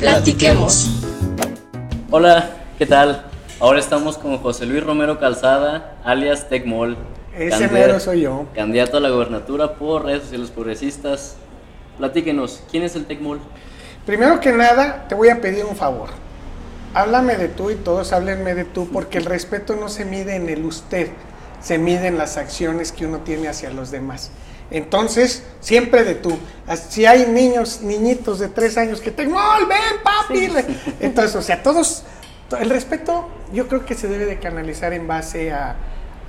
Platiquemos. Hola, ¿qué tal? Ahora estamos con José Luis Romero Calzada, alias Tecmol. Ese mero soy yo. Candidato a la gobernatura por redes sociales progresistas. Platíquenos, ¿quién es el Tecmol? Primero que nada, te voy a pedir un favor. Háblame de tú y todos háblenme de tú, porque el respeto no se mide en el usted, se mide en las acciones que uno tiene hacia los demás. Entonces, siempre de tú. Si hay niños, niñitos de tres años que tengo, ¡oh, ven, papi! Entonces, o sea, todos, el respeto yo creo que se debe de canalizar en base a,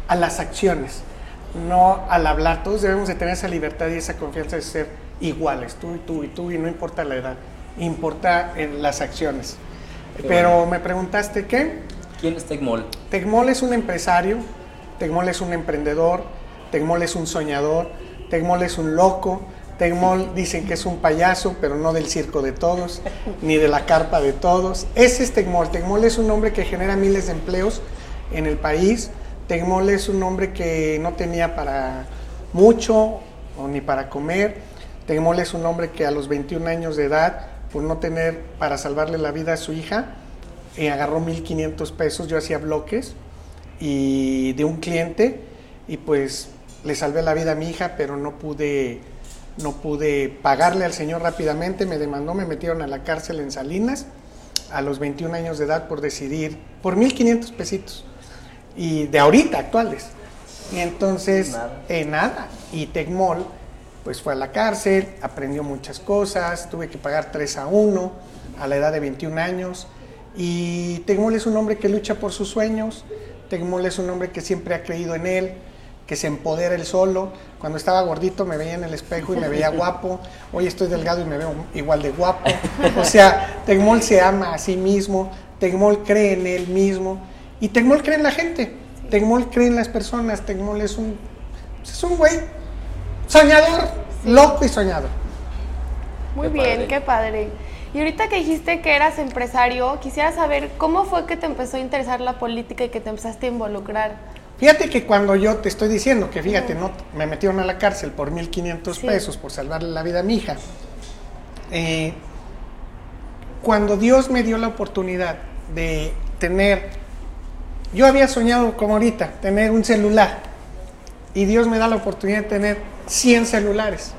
a las acciones, no al hablar. Todos debemos de tener esa libertad y esa confianza de ser iguales, tú y tú y tú, y no importa la edad, importa en las acciones. Pero me preguntaste, ¿qué? ¿Quién es Tecmol? Tecmol es un empresario, Tecmol es un emprendedor, Tecmol es un soñador, Tecmol es un loco, Tecmol dicen que es un payaso, pero no del circo de todos, ni de la carpa de todos. Ese es Tecmol. Tecmol es un hombre que genera miles de empleos en el país. Tecmol es un hombre que no tenía para mucho o ni para comer. Tecmol es un hombre que a los 21 años de edad, por no tener para salvarle la vida a su hija, eh, agarró 1.500 pesos, yo hacía bloques, y de un cliente, y pues le salvé la vida a mi hija, pero no pude, no pude pagarle al señor rápidamente, me demandó, me metieron a la cárcel en Salinas a los 21 años de edad por decidir, por 1.500 pesitos, y de ahorita, actuales. Y entonces, nada. Eh, nada. Y Tecmol, pues fue a la cárcel, aprendió muchas cosas, tuve que pagar 3 a 1 a la edad de 21 años. Y Tecmol es un hombre que lucha por sus sueños, Tecmol es un hombre que siempre ha creído en él, que se empodera él solo. Cuando estaba gordito me veía en el espejo y me veía guapo. Hoy estoy delgado y me veo igual de guapo. O sea, Tecmol se ama a sí mismo, Tecmol cree en él mismo y Tecmol cree en la gente. Tecmol cree en las personas, Tecmol es un, es un güey soñador, loco y soñador. Muy Qué bien, padre. qué padre. Y ahorita que dijiste que eras empresario, quisiera saber cómo fue que te empezó a interesar la política y que te empezaste a involucrar. Fíjate que cuando yo te estoy diciendo que, fíjate, no, me metieron a la cárcel por 1.500 Sí. pesos por salvarle la vida a mi hija, eh, cuando Dios me dio la oportunidad de tener, yo había soñado como ahorita, tener un celular, y Dios me da la oportunidad de tener 100 celulares.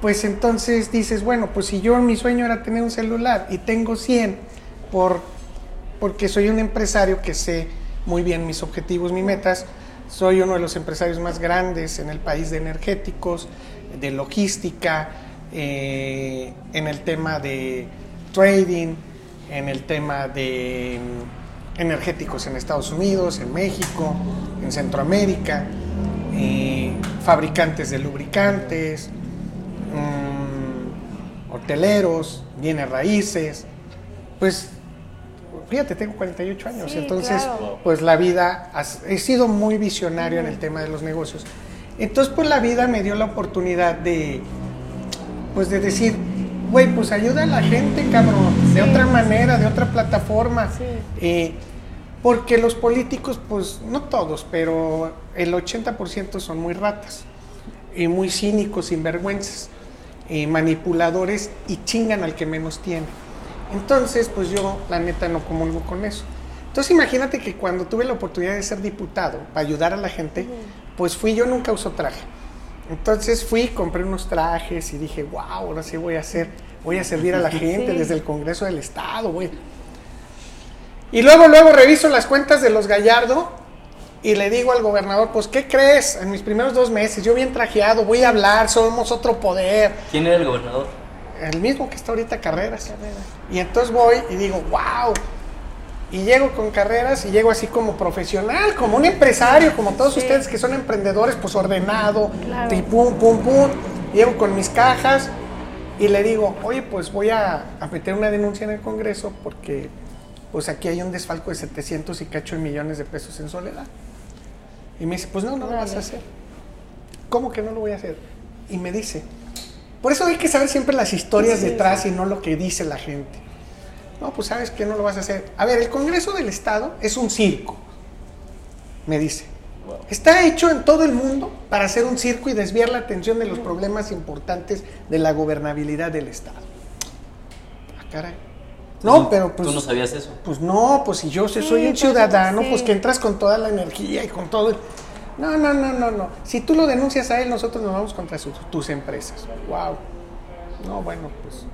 Pues entonces dices, bueno, pues si yo mi sueño era tener un celular y tengo 100 por, porque soy un empresario que sé muy bien mis objetivos, mis metas, soy uno de los empresarios más grandes en el país de energéticos, de logística, eh, en el tema de trading, en el tema de mm, energéticos en Estados Unidos, en México, en Centroamérica, eh, fabricantes de lubricantes, mm, hoteleros, bienes raíces, pues fíjate, tengo 48 años, Sí, entonces claro. pues la vida, he sido muy visionario en el tema de los negocios. Entonces pues la vida me dio la oportunidad de, pues de decir, güey, pues ayuda a la gente, cabrón, de otra manera, de otra plataforma. Eh, porque los políticos, pues no todos, pero el 80% son muy ratas y muy cínicos, sinvergüenzas, y manipuladores y chingan al que menos tiene. Entonces, pues yo, la neta, no comulgo con eso. Entonces, imagínate que cuando tuve la oportunidad de ser diputado para ayudar a la gente, pues fui, yo nunca uso traje. Entonces fui, compré unos trajes y dije, wow, ahora sí voy a hacer, voy a servir a la gente Sí. desde el Congreso del Estado, güey. Y luego, luego reviso las cuentas de los Gallardo y le digo al gobernador, pues, ¿qué crees? En mis primeros dos meses, yo bien trajeado, voy a hablar, somos otro poder. ¿Quién era el gobernador? El mismo que está ahorita Carreras. Y entonces voy y digo, wow. Y llego con carreras y llego así como profesional, como un empresario, como todos Sí. ustedes que son emprendedores, pues ordenado, Claro. y pum, pum, pum. Llego con mis cajas y le digo, oye, pues voy a, a meter una denuncia en el Congreso porque pues aquí hay un desfalco de 700 y cacho de millones de pesos en soledad. Y me dice, pues no, no lo vas a hacer. ¿Cómo que no lo voy a hacer? Y me dice, por eso hay que saber siempre las historias Sí, detrás y no lo que dice la gente. No, pues sabes que no lo vas a hacer. A ver, el Congreso del Estado es un circo, me dice. Wow. Está hecho en todo el mundo para hacer un circo y desviar la atención de los problemas importantes de la gobernabilidad del Estado. Ah, caray. No, pero pues... ¿Tú no sabías eso? Pues no, pues si yo soy Sí, un pues, ciudadano, sí. pues que entras con toda la energía y con todo... el- No, no, no, no, no. Si tú lo denuncias a él, nosotros nos vamos contra sus- tus empresas. Wow. No, bueno, pues...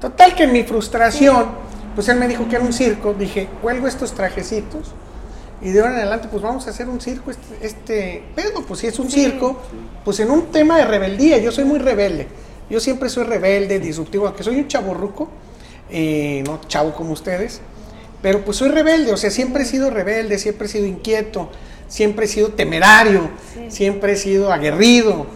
Total que en mi frustración, pues él me dijo que era un circo, dije, cuelgo estos trajecitos y de ahora en adelante pues vamos a hacer un circo este, este pedo, pues si es un circo, pues en un tema de rebeldía, yo soy muy rebelde, yo siempre soy rebelde, disruptivo, aunque soy un chaborruco, eh, no chavo como ustedes, pero pues soy rebelde, o sea, siempre he sido rebelde, siempre he sido inquieto, siempre he sido temerario, Sí. siempre he sido aguerrido.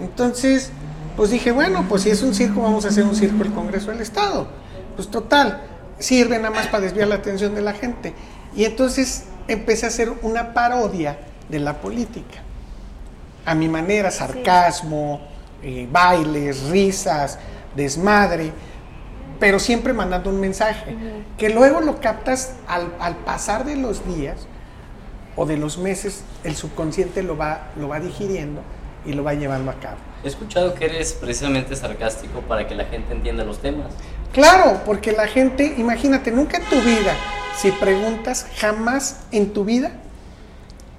Entonces, pues dije, bueno, pues si es un circo, vamos a hacer un circo el Congreso del Estado. Pues total, sirve nada más para desviar la atención de la gente. Y entonces empecé a hacer una parodia de la política. A mi manera, sarcasmo, eh, bailes, risas, desmadre, pero siempre mandando un mensaje, que luego lo captas al, al pasar de los días o de los meses, el subconsciente lo va, lo va digiriendo y lo va llevando a cabo. He escuchado que eres precisamente sarcástico para que la gente entienda los temas. Claro, porque la gente, imagínate, nunca en tu vida, si preguntas jamás en tu vida,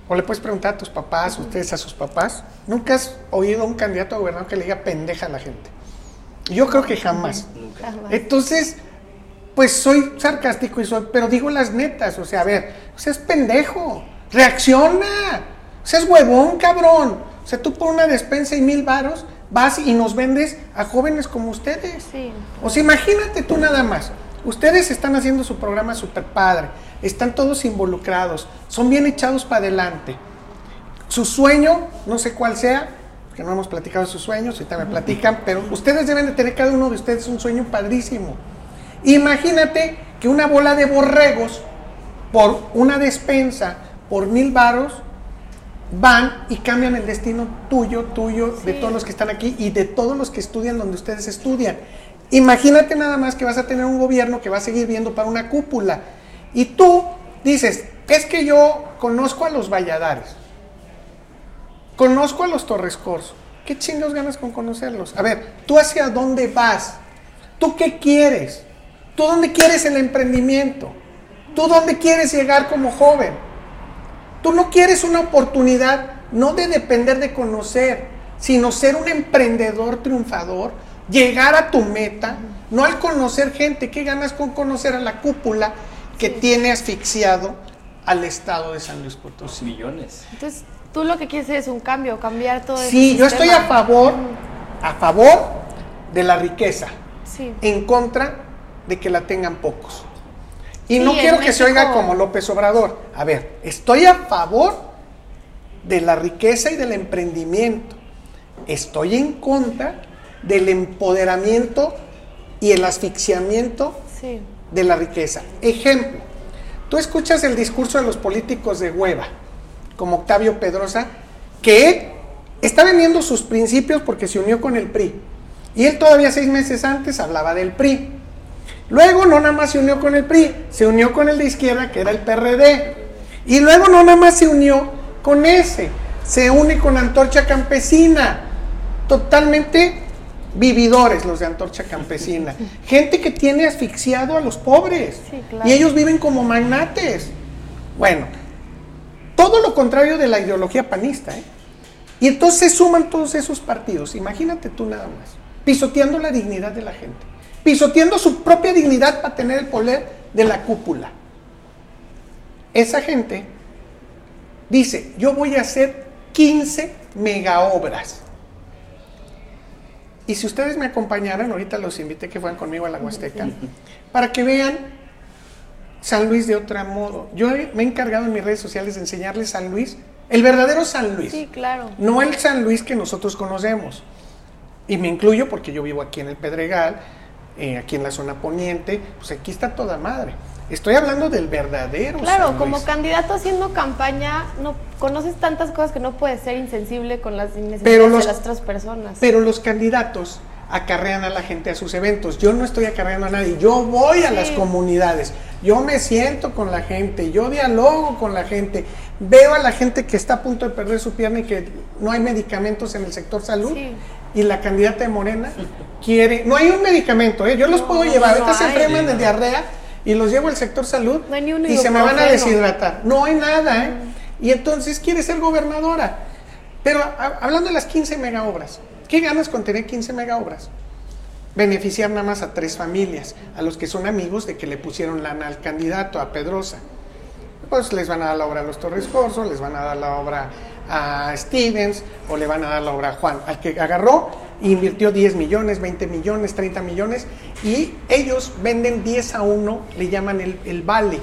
o le puedes preguntar a tus papás, ustedes a sus papás, nunca has oído a un candidato a gobernador que le diga pendeja a la gente. Yo creo que jamás. Nunca. Jamás. Entonces, pues soy sarcástico y soy, pero digo las netas, o sea, a ver, o sea, es pendejo, reacciona, o sea, es huevón, cabrón. O sea, tú por una despensa y mil varos vas y nos vendes a jóvenes como ustedes. Sí. O sea, imagínate tú nada más. Ustedes están haciendo su programa super padre, están todos involucrados, son bien echados para adelante. Su sueño, no sé cuál sea, que no hemos platicado de sus sueños, ahorita me platican, pero ustedes deben de tener cada uno de ustedes un sueño padrísimo. Imagínate que una bola de borregos por una despensa, por mil varos, van y cambian el destino tuyo, tuyo, de todos los que están aquí y de todos los que estudian donde ustedes estudian. Imagínate nada más que vas a tener un gobierno que va a seguir viendo para una cúpula. Y tú dices, es que yo conozco a los Valladares, conozco a los Torres Corso. ¿Qué chingos ganas con conocerlos? A ver, ¿tú hacia dónde vas? ¿Tú qué quieres? ¿Tú dónde quieres el emprendimiento? ¿Tú dónde quieres llegar como joven? Tú no quieres una oportunidad no de depender de conocer, sino ser un emprendedor triunfador, llegar a tu meta, no al conocer gente. ¿Qué ganas con conocer a la cúpula que tiene asfixiado al estado de San Luis Potosí? Millones. Entonces, tú lo que quieres es un cambio, cambiar todo ese Sí, yo estoy a favor, a favor de la riqueza, Sí. en contra de que la tengan pocos. Y Sí, no quiero que se oiga como López Obrador. A ver, estoy a favor de la riqueza y del emprendimiento. Estoy en contra del empoderamiento y el asfixiamiento Sí. de la riqueza. Ejemplo, tú escuchas el discurso de los políticos de hueva, como Octavio Pedrosa, que está vendiendo sus principios porque se unió con el PRI. Y él todavía seis meses antes hablaba del PRI. Luego no nada más se unió con el PRI, se unió con el de izquierda, que era el PRD. Y luego no nada más se unió con ese, se une con Antorcha Campesina. Totalmente vividores los de Antorcha Campesina. Gente que tiene asfixiado a los pobres. Sí, claro. Y ellos viven como magnates. Bueno, todo lo contrario de la ideología panista. ¿eh? Y entonces se suman todos esos partidos. Imagínate tú nada más. Pisoteando la dignidad de la gente. Pisoteando su propia dignidad para tener el poder de la cúpula. Esa gente dice, yo voy a hacer 15 megaobras. Y si ustedes me acompañaran, ahorita los invité que fueran conmigo a la Huasteca, para que vean San Luis de otro modo. Yo he- me he encargado en mis redes sociales de enseñarles San Luis, el verdadero San Luis. Sí, claro. No el San Luis que nosotros conocemos. Y me incluyo porque yo vivo aquí en el Pedregal, eh, aquí en la zona poniente, pues aquí está toda madre. Estoy hablando del verdadero Claro, San como Luis. candidato haciendo campaña, no conoces tantas cosas que no puedes ser insensible con las necesidades los- de las otras personas. Pero los candidatos acarrean a la gente a sus eventos. Yo no estoy acarreando a nadie. Yo voy a Sí. las comunidades. Yo me siento con la gente. Yo dialogo con la gente. Veo a la gente que está a punto de perder su pierna y que no hay medicamentos en el sector salud. Sí. Y la candidata de Morena quiere. No hay un medicamento, ¿eh? Yo los No, puedo no, llevar. no Ahorita se hay. enferman de no. diarrea y los llevo al sector salud No y se me van a deshidratar. No hay nada, ¿eh? Y entonces quiere ser gobernadora. Pero a- hablando de las 15 mega obras, ¿qué ganas con tener 15 mega obras? Beneficiar nada más a tres familias, a los que son amigos de que le pusieron lana al candidato, a Pedrosa. Pues les van a dar la obra a los Torres Corso, les van a dar la obra a Stevens o le van a dar la obra a Juan, al que agarró invirtió 10 millones, 20 millones, 30 millones y ellos venden 10 a 1, le llaman el, el vale.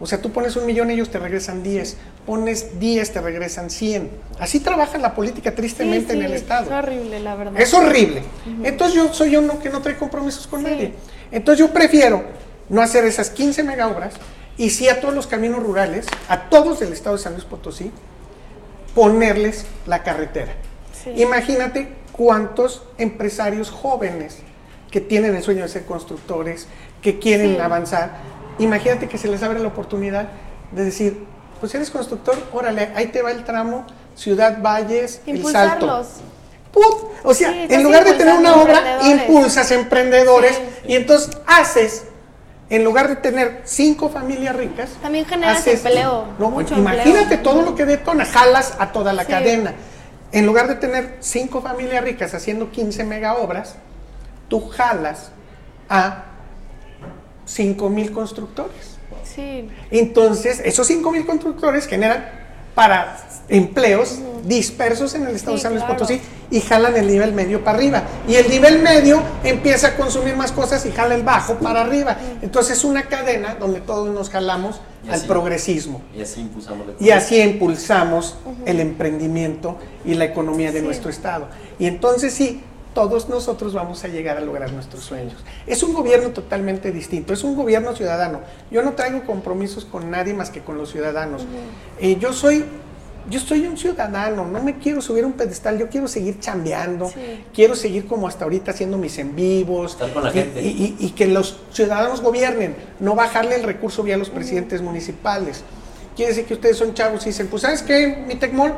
O sea, tú pones un millón, ellos te regresan 10, pones 10, te regresan 100. Así trabaja la política tristemente Sí, en el Estado. Es horrible, la verdad. Es horrible. Entonces yo soy uno que no trae compromisos con Sí. nadie. Entonces yo prefiero no hacer esas 15 mega obras y sí a todos los caminos rurales, a todos del estado de San Luis Potosí, ponerles la carretera. Imagínate cuántos empresarios jóvenes que tienen el sueño de ser constructores, que quieren avanzar, imagínate que se les abre la oportunidad de decir, pues eres constructor, órale, ahí te va el tramo Ciudad Valles, el Salto. Impulsarlos. ¡Put! O sea, Sí, en lugar de tener una obra, impulsas emprendedores Sí. y entonces haces, en lugar de tener cinco familias ricas, También generas haces- empleo, No, mucho imagínate empleo. todo lo que detona, jalas a toda la Sí. cadena. En lugar de tener cinco familias ricas haciendo 15 mega obras, tú jalas a 5 mil constructores. Sí. Entonces, esos 5 mil constructores generan para empleos dispersos en el estado Sí, de San Luis claro. Potosí y jalan el nivel medio para arriba. Y el nivel medio empieza a consumir más cosas y jala el bajo para arriba. Entonces es una cadena donde todos nos jalamos Y al así. progresismo. Y así impulsamos la Y así impulsamos el emprendimiento y la economía de Sí. nuestro estado. Y entonces sí, todos nosotros vamos a llegar a lograr nuestros sueños. Es un gobierno totalmente distinto, es un gobierno ciudadano. Yo no traigo compromisos con nadie más que con los ciudadanos. Eh, yo soy... Yo soy un ciudadano, no me quiero subir a un pedestal, yo quiero seguir chambeando, Sí. quiero seguir como hasta ahorita haciendo mis en vivos Estar con la y- gente. y- y- y que los ciudadanos gobiernen, no bajarle el recurso vía los presidentes municipales. Quiere decir que ustedes son chavos y dicen, pues ¿sabes qué, mi Tecmol?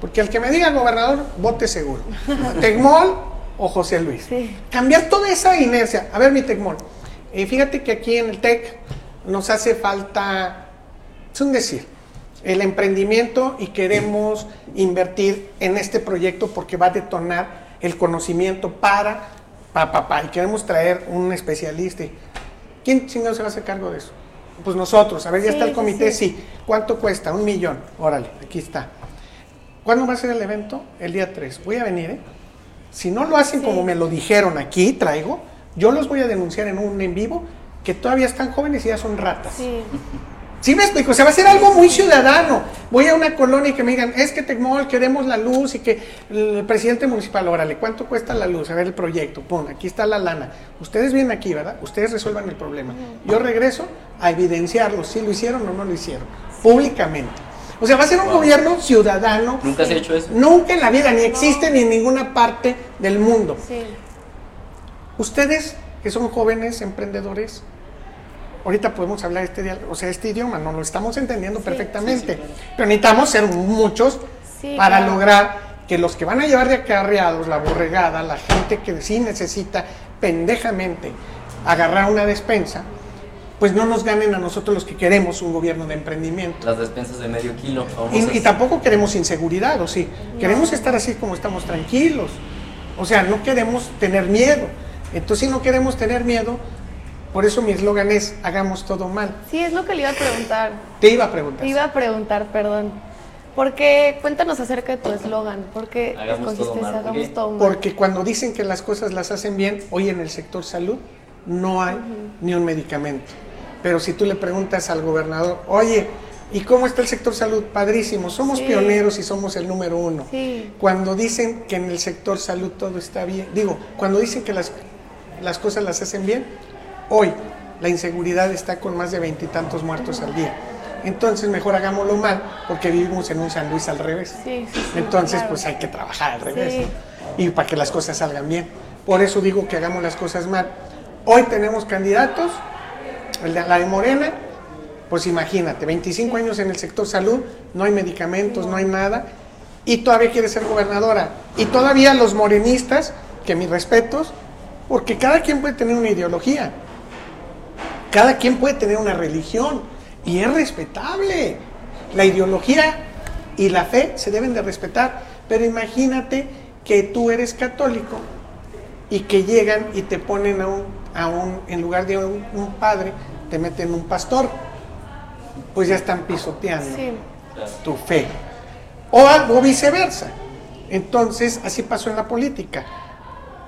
Porque al que me diga gobernador, vote seguro. Tecmol o José Luis. Sí. Cambiar toda esa inercia. A ver, mi Tecmol, eh, fíjate que aquí en el TEC nos hace falta, es un decir, el emprendimiento y queremos invertir en este proyecto porque va a detonar el conocimiento para pa, pa, pa, y queremos traer un especialista. ¿Quién chingado se va a hacer cargo de eso? Pues nosotros, a ver, ya Sí, está el comité, sí. sí. ¿Cuánto cuesta? Un millón. Órale, aquí está. ¿Cuándo va a ser el evento? El día 3. Voy a venir, ¿eh? Si no lo hacen Sí. como me lo dijeron aquí, traigo, yo los voy a denunciar en un en vivo que todavía están jóvenes y ya son ratas. Sí. Sí me explico, o sea, va a ser algo muy ciudadano. Voy a una colonia y que me digan, es que Tecmol, queremos la luz y que el presidente municipal, órale, ¿cuánto cuesta la luz? A ver el proyecto, pon, aquí está la lana. Ustedes vienen aquí, ¿verdad? Ustedes resuelvan el problema. Yo regreso a evidenciarlo, si lo hicieron o no lo hicieron, públicamente. O sea, va a ser un Wow. gobierno ciudadano. Nunca se ha hecho eso. Nunca en la vida, ni existe ni en ninguna parte del mundo. Sí. Ustedes que son jóvenes emprendedores, ahorita podemos hablar este, o sea, este idioma, no lo estamos entendiendo Sí, perfectamente, pero necesitamos ser muchos Sí, para claro. lograr que los que van a llevar de acarreados la borregada, la gente que sí necesita pendejamente agarrar una despensa, pues no nos ganen a nosotros los que queremos un gobierno de emprendimiento. Las despensas de medio kilo. Y, tampoco queremos inseguridad, ¿o sí? Queremos estar así como estamos tranquilos. O sea, no queremos tener miedo. Entonces, si no queremos tener miedo, por eso mi eslogan es, hagamos todo mal. Sí, es lo que le iba a preguntar. Te iba a preguntar. Te iba a preguntar, perdón. Porque cuéntanos acerca de tu eslogan. ¿Por qué Hagamos todo mal? Porque cuando dicen que las cosas las hacen bien, hoy en el sector salud no hay ni un medicamento. Pero si tú le preguntas al gobernador, oye, ¿y cómo está el sector salud? Padrísimo, somos Sí. pioneros y somos el número uno. Sí. Cuando dicen que en el sector salud todo está bien, digo, cuando dicen que las, las cosas las hacen bien, hoy la inseguridad está con más de veintitantos muertos al día. Entonces mejor hagámoslo mal porque vivimos en un San Luis al revés. Sí, Entonces claro. pues hay que trabajar al revés. Y para que las cosas salgan bien. Por eso digo que hagamos las cosas mal. Hoy tenemos candidatos, la de Morena, pues imagínate, 25 años en el sector salud, no hay medicamentos, no hay nada, y todavía quiere ser gobernadora. Y todavía los morenistas, que mis respetos, porque cada quien puede tener una ideología. cada quien puede tener una religión y es respetable. La ideología y la fe se deben de respetar, pero imagínate que tú eres católico y que llegan y te ponen a un, a un en lugar de un, un padre, te meten un pastor, pues ya están pisoteando Sí. tu fe. O, algo viceversa. Entonces, así pasó en la política.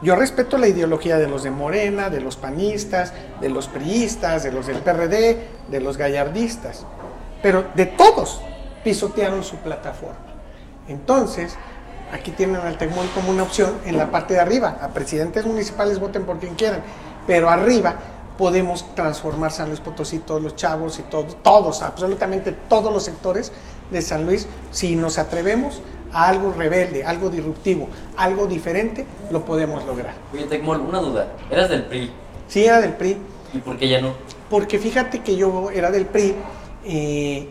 Yo respeto la ideología de los de Morena, de los panistas, de los priistas, de los del PRD, de los gallardistas, pero de todos pisotearon su plataforma. Entonces, aquí tienen al Tecmol como una opción en la parte de arriba. A presidentes municipales voten por quien quieran, pero arriba podemos transformar San Luis Potosí, todos los chavos y todos, todos, absolutamente todos los sectores de San Luis, si nos atrevemos a algo rebelde, algo disruptivo, algo diferente, lo podemos lograr. Oye, Tecmol, una duda. Eras del PRI. Sí, era del PRI, ¿Y por qué ya no? porque fíjate que yo era del PRI, eh,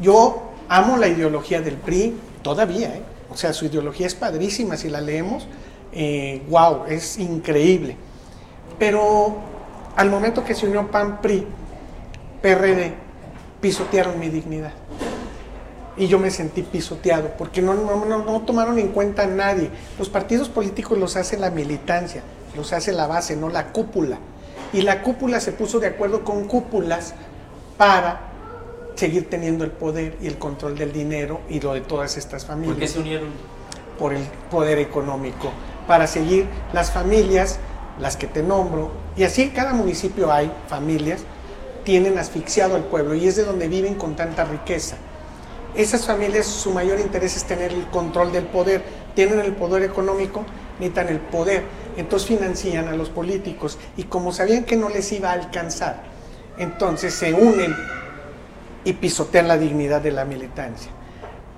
yo amo la ideología del PRI todavía, ¿eh? o sea, su ideología es padrísima, si la leemos, eh, wow, es increíble. Pero al momento que se unió PAN, PRI, PRD, pisotearon mi dignidad. Y yo me sentí pisoteado, porque no, no, no- no tomaron en cuenta a nadie. Los partidos políticos los hace la militancia, los hace la base, no la cúpula. Y la cúpula se puso de acuerdo con cúpulas para seguir teniendo el poder y el control del dinero y lo de todas estas ¿Por qué familias se unieron? por el poder económico, para seguir las familias, las que te nombro, y así en cada municipio hay familias, tienen asfixiado al pueblo y es de donde viven con tanta riqueza. Esas familias, su mayor interés es tener el control del poder, tienen el poder económico, necesitan el poder, entonces financian a los políticos y como sabían que no les iba a alcanzar, entonces se unen y pisotean la dignidad de la militancia.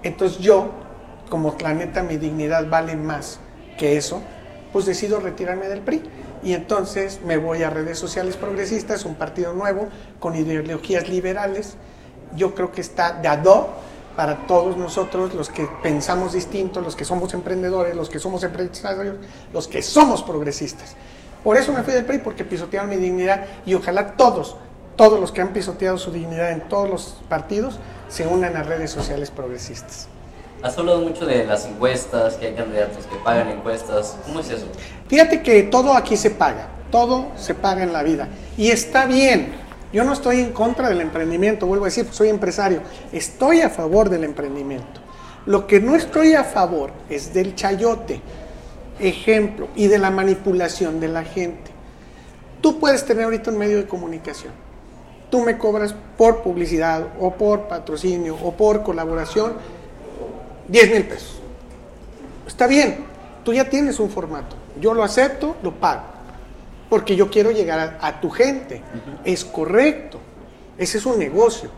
Entonces yo, como la neta mi dignidad vale más que eso, pues decido retirarme del PRI. Y entonces me voy a redes sociales progresistas, un partido nuevo, con ideologías liberales. Yo creo que está de para todos nosotros, los que pensamos distinto, los que somos emprendedores, los que somos empresarios, los que somos progresistas. Por eso me fui del PRI, porque pisotearon mi dignidad y ojalá todos, todos los que han pisoteado su dignidad en todos los partidos, se unan a redes sociales progresistas. Has hablado mucho de las encuestas, que hay candidatos que pagan encuestas. ¿Cómo es eso? Fíjate que todo aquí se paga, todo se paga en la vida. Y está bien. Yo no estoy en contra del emprendimiento, vuelvo a decir, soy empresario. Estoy a favor del emprendimiento. Lo que no estoy a favor es del chayote, ejemplo, y de la manipulación de la gente. Tú puedes tener ahorita un medio de comunicación. Tú me cobras por publicidad o por patrocinio o por colaboración 10 mil pesos. Está bien, tú ya tienes un formato. Yo lo acepto, lo pago. Porque yo quiero llegar a, a tu gente. Es correcto. Ese es un negocio.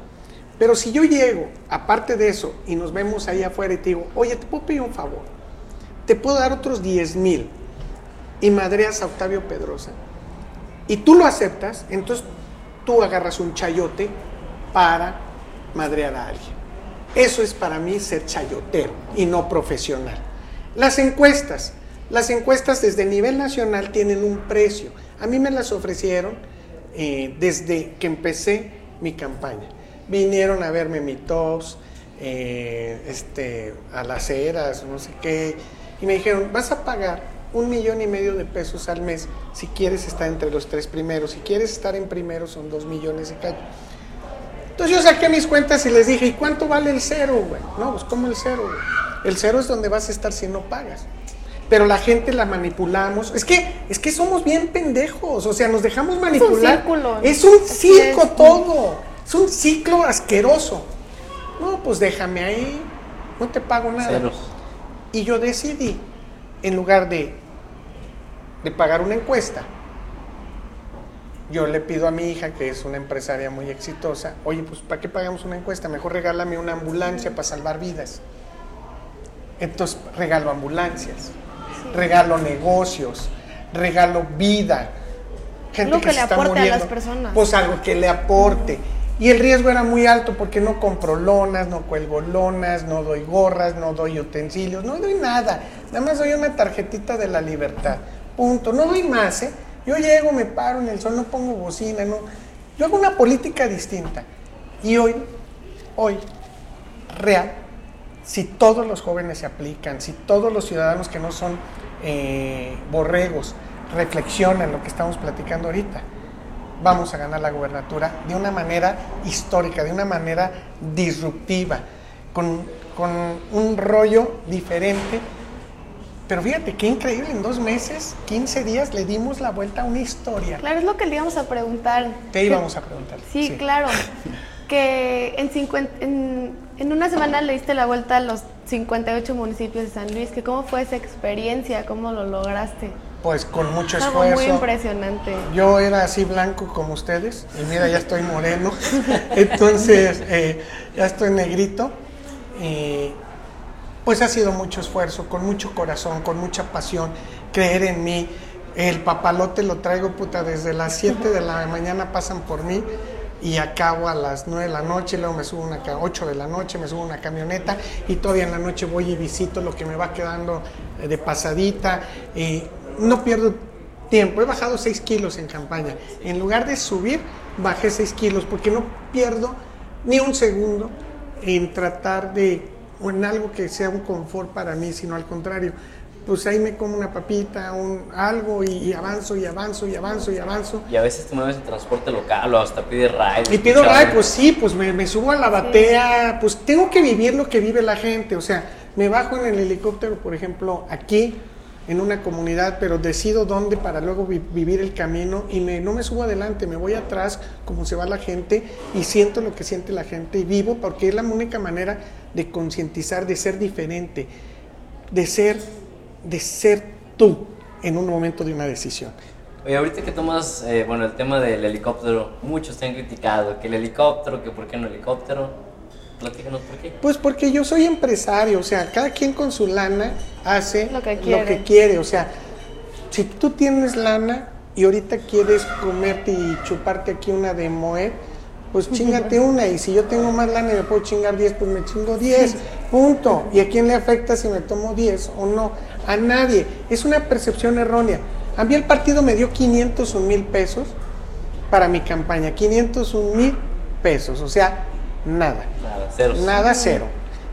Pero si yo llego, aparte de eso, y nos vemos ahí afuera y te digo, oye, te puedo pedir un favor. Te puedo dar otros 10 mil. Y madreas a Octavio Pedrosa. Y tú lo aceptas, entonces tú agarras un chayote para madrear a alguien. Eso es para mí ser chayotero y no profesional. Las encuestas. Las encuestas desde nivel nacional tienen un precio. A mí me las ofrecieron eh, desde que empecé mi campaña. Vinieron a verme mi tops, eh, este, a las eras, no sé qué, y me dijeron, vas a pagar un millón y medio de pesos al mes si quieres estar entre los tres primeros. Si quieres estar en primero son dos millones de cacho. Entonces yo saqué mis cuentas y les dije, ¿y cuánto vale el cero, güey? No, pues ¿cómo el cero, güey? El cero es donde vas a estar si no pagas. Pero la gente la manipulamos. Es que, es que somos bien pendejos. O sea, nos dejamos manipular. círculo. Es un circo es. todo. Es un ciclo asqueroso. No, pues déjame ahí. No te pago nada. Ceros. Y yo decidí, en lugar de, de pagar una encuesta, yo le pido a mi hija, que es una empresaria muy exitosa, oye, pues ¿para qué pagamos una encuesta? Mejor regálame una ambulancia para salvar vidas. Entonces regalo ambulancias, regalo negocios, regalo vida. Gente Algo que se le está aporte a las muriendo. personas. Pues algo que le aporte. Y el riesgo era muy alto porque no compro lonas, no cuelgo lonas, no doy gorras, no doy utensilios, no doy nada. Nada más doy una tarjetita de la libertad. Punto. No doy más, ¿eh? Yo llego, me paro en el sol, no pongo bocina, no. Yo hago una política distinta. Y hoy, hoy, real, si todos los jóvenes se aplican, si todos los ciudadanos que no son eh, borregos reflexionan lo que estamos platicando ahorita, vamos a ganar la gubernatura de una manera histórica, de una manera disruptiva, con, con un rollo diferente. Pero fíjate, qué increíble, en dos meses, 15 días, le dimos la vuelta a una historia. Claro, es lo que le íbamos a preguntar. ¿Qué íbamos a preguntar? Sí, claro. Que en, 50, en, en, una semana le diste la vuelta a los 58 municipios de San Luis. Que ¿Cómo fue esa experiencia? ¿Cómo lo lograste? Pues con mucho Es esfuerzo. algo muy impresionante. Yo era así blanco como ustedes y mira, ya estoy moreno. Entonces, eh, ya estoy negrito. Pues ha sido mucho esfuerzo, con mucho corazón, con mucha pasión, creer en mí. El papalote lo traigo, puta, desde las 7 de la mañana pasan por mí y acabo a las 9 de la noche, luego me subo una, 8 de la noche, me subo una camioneta y todavía en la noche voy y visito lo que me va quedando eh, de pasadita. Y no pierdo tiempo, he bajado 6 kilos en campaña. En lugar de subir, bajé 6 kilos porque no pierdo ni un segundo en tratar de, o en algo que sea un confort para mí, sino al contrario. Pues ahí me como una papita, un, algo y, y avanzo y avanzo y avanzo y avanzo. Y a veces te mueves en transporte local o hasta pides ride. Y pido ride, pues sí, pues me, me, subo a la batea, pues tengo que vivir lo que vive la gente. O sea, me bajo en el helicóptero, por ejemplo, aquí, en una comunidad, pero decido dónde para luego vi vivir el camino y me, no me subo adelante, me voy atrás como se va la gente y siento lo que siente la gente y vivo porque es la única manera de concientizar, de ser diferente, de ser, de ser tú en un momento de una decisión. Oye, ahorita que tomas, eh, bueno, el tema del helicóptero, muchos te han criticado que el helicóptero, que por qué no helicóptero. Platícanos por qué. Pues porque yo soy empresario, o sea, cada quien con su lana hace lo que quiere. Lo que quiere. O sea, si tú tienes lana y ahorita quieres comerte y chuparte aquí una de Moet, pues chingate una. Y si yo tengo más lana y me puedo chingar 10, pues me chingo 10. Punto. ¿Y a quién le afecta si me tomo 10 o no? A nadie. Es una percepción errónea. A mí el partido me dio 501 mil pesos para mi campaña. 501 mil pesos. O sea, nada. Nada, cero. Nada, cero.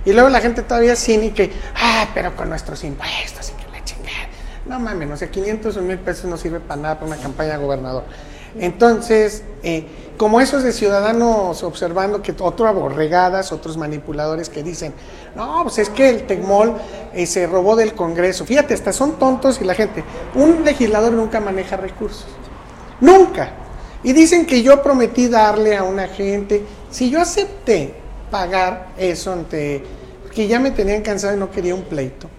Y luego la gente todavía cínica, ah, pero con nuestros impuestos y que la chingada. No mames, o sea, 500 mil pesos no sirve para nada para una campaña de gobernador. Entonces, eh, como esos de ciudadanos observando que otro aborregadas, otros manipuladores que dicen, no, pues es que el Tecmol eh, se robó del Congreso. Fíjate, hasta son tontos y la gente, un legislador nunca maneja recursos. Nunca. Y dicen que yo prometí darle a una gente, si yo acepté pagar eso ante, que ya me tenían cansado y no quería un pleito.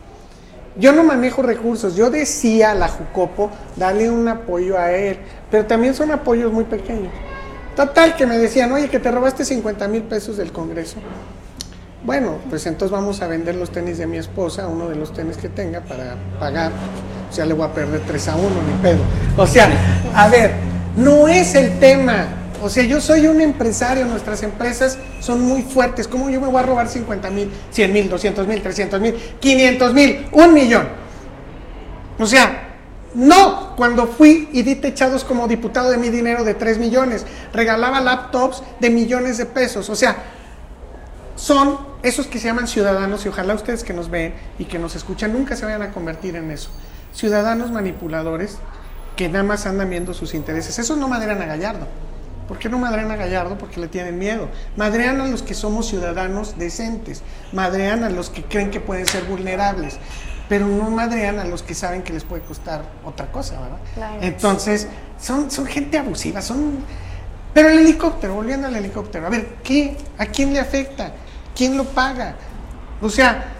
Yo no manejo recursos, yo decía a la Jucopo darle un apoyo a él, pero también son apoyos muy pequeños. Total, que me decían, oye, que te robaste 50 mil pesos del Congreso. Bueno, pues entonces vamos a vender los tenis de mi esposa, uno de los tenis que tenga para pagar. O sea, le voy a perder 3 a 1, ni pedo. O sea, a ver, no es el tema. O sea, yo soy un empresario, nuestras empresas son muy fuertes. ¿Cómo yo me voy a robar 50 mil, 100 mil, 200 mil, 300 mil, 500 mil, un millón? O sea, no, cuando fui y di techados como diputado de mi dinero de 3 millones, regalaba laptops de millones de pesos. O sea, son esos que se llaman ciudadanos y ojalá ustedes que nos ven y que nos escuchan nunca se vayan a convertir en eso. Ciudadanos manipuladores que nada más andan viendo sus intereses. Esos no madrean a Gallardo. ¿Por qué no madrean a Gallardo? Porque le tienen miedo. Madrean a los que somos ciudadanos decentes. Madrean a los que creen que pueden ser vulnerables. Pero no madrean a los que saben que les puede costar otra cosa, ¿verdad? Claro. Entonces, son, son gente abusiva, son... Pero el helicóptero, volviendo al helicóptero, a ver, ¿qué? ¿A quién le afecta? ¿Quién lo paga? O sea,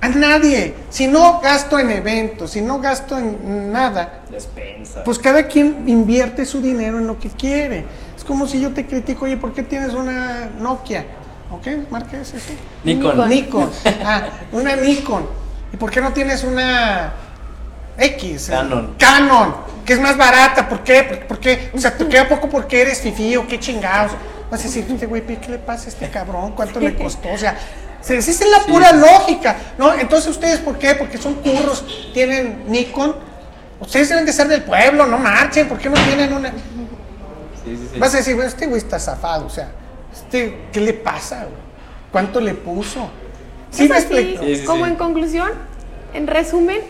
a nadie. Si no gasto en eventos, si no gasto en nada, Despensa. pues cada quien invierte su dinero en lo que quiere. Como si yo te critico, oye, ¿por qué tienes una Nokia? ¿O qué marca es eso? Nikon. Nikon. Ah, una Nikon. ¿Y por qué no tienes una X? Canon. Canon, que es más barata. ¿Por qué? ¿Por, por qué? O sea, te queda poco porque eres fifí o qué chingados. Vas a decir, este güey, ¿qué le pasa a este cabrón? ¿Cuánto le costó? O sea, se es la pura lógica, ¿no? Entonces, ¿ustedes por qué? Porque son curros, tienen Nikon. Ustedes deben de ser del pueblo, no marchen, ¿por qué no tienen una? Sí, sí, sí. Vas a decir, bueno, este güey está zafado, o sea, este, ¿qué le pasa? güey? ¿Cuánto le puso? Sí, me así, explico. Sí, sí, como sí. en conclusión, en resumen,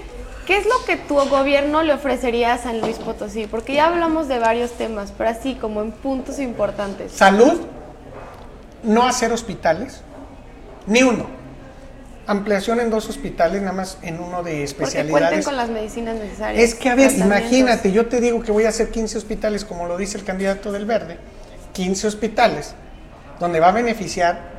¿qué es lo que tu gobierno le ofrecería a San Luis Potosí? Porque ya hablamos de varios temas, pero así como en puntos importantes. Salud, no hacer hospitales, ni uno. Ampliación en dos hospitales, nada más en uno de Porque cuenten especialidades. con las medicinas necesarias. Es que, a ver, imagínate, yo te digo que voy a hacer 15 hospitales, como lo dice el candidato del Verde, 15 hospitales, donde va a beneficiar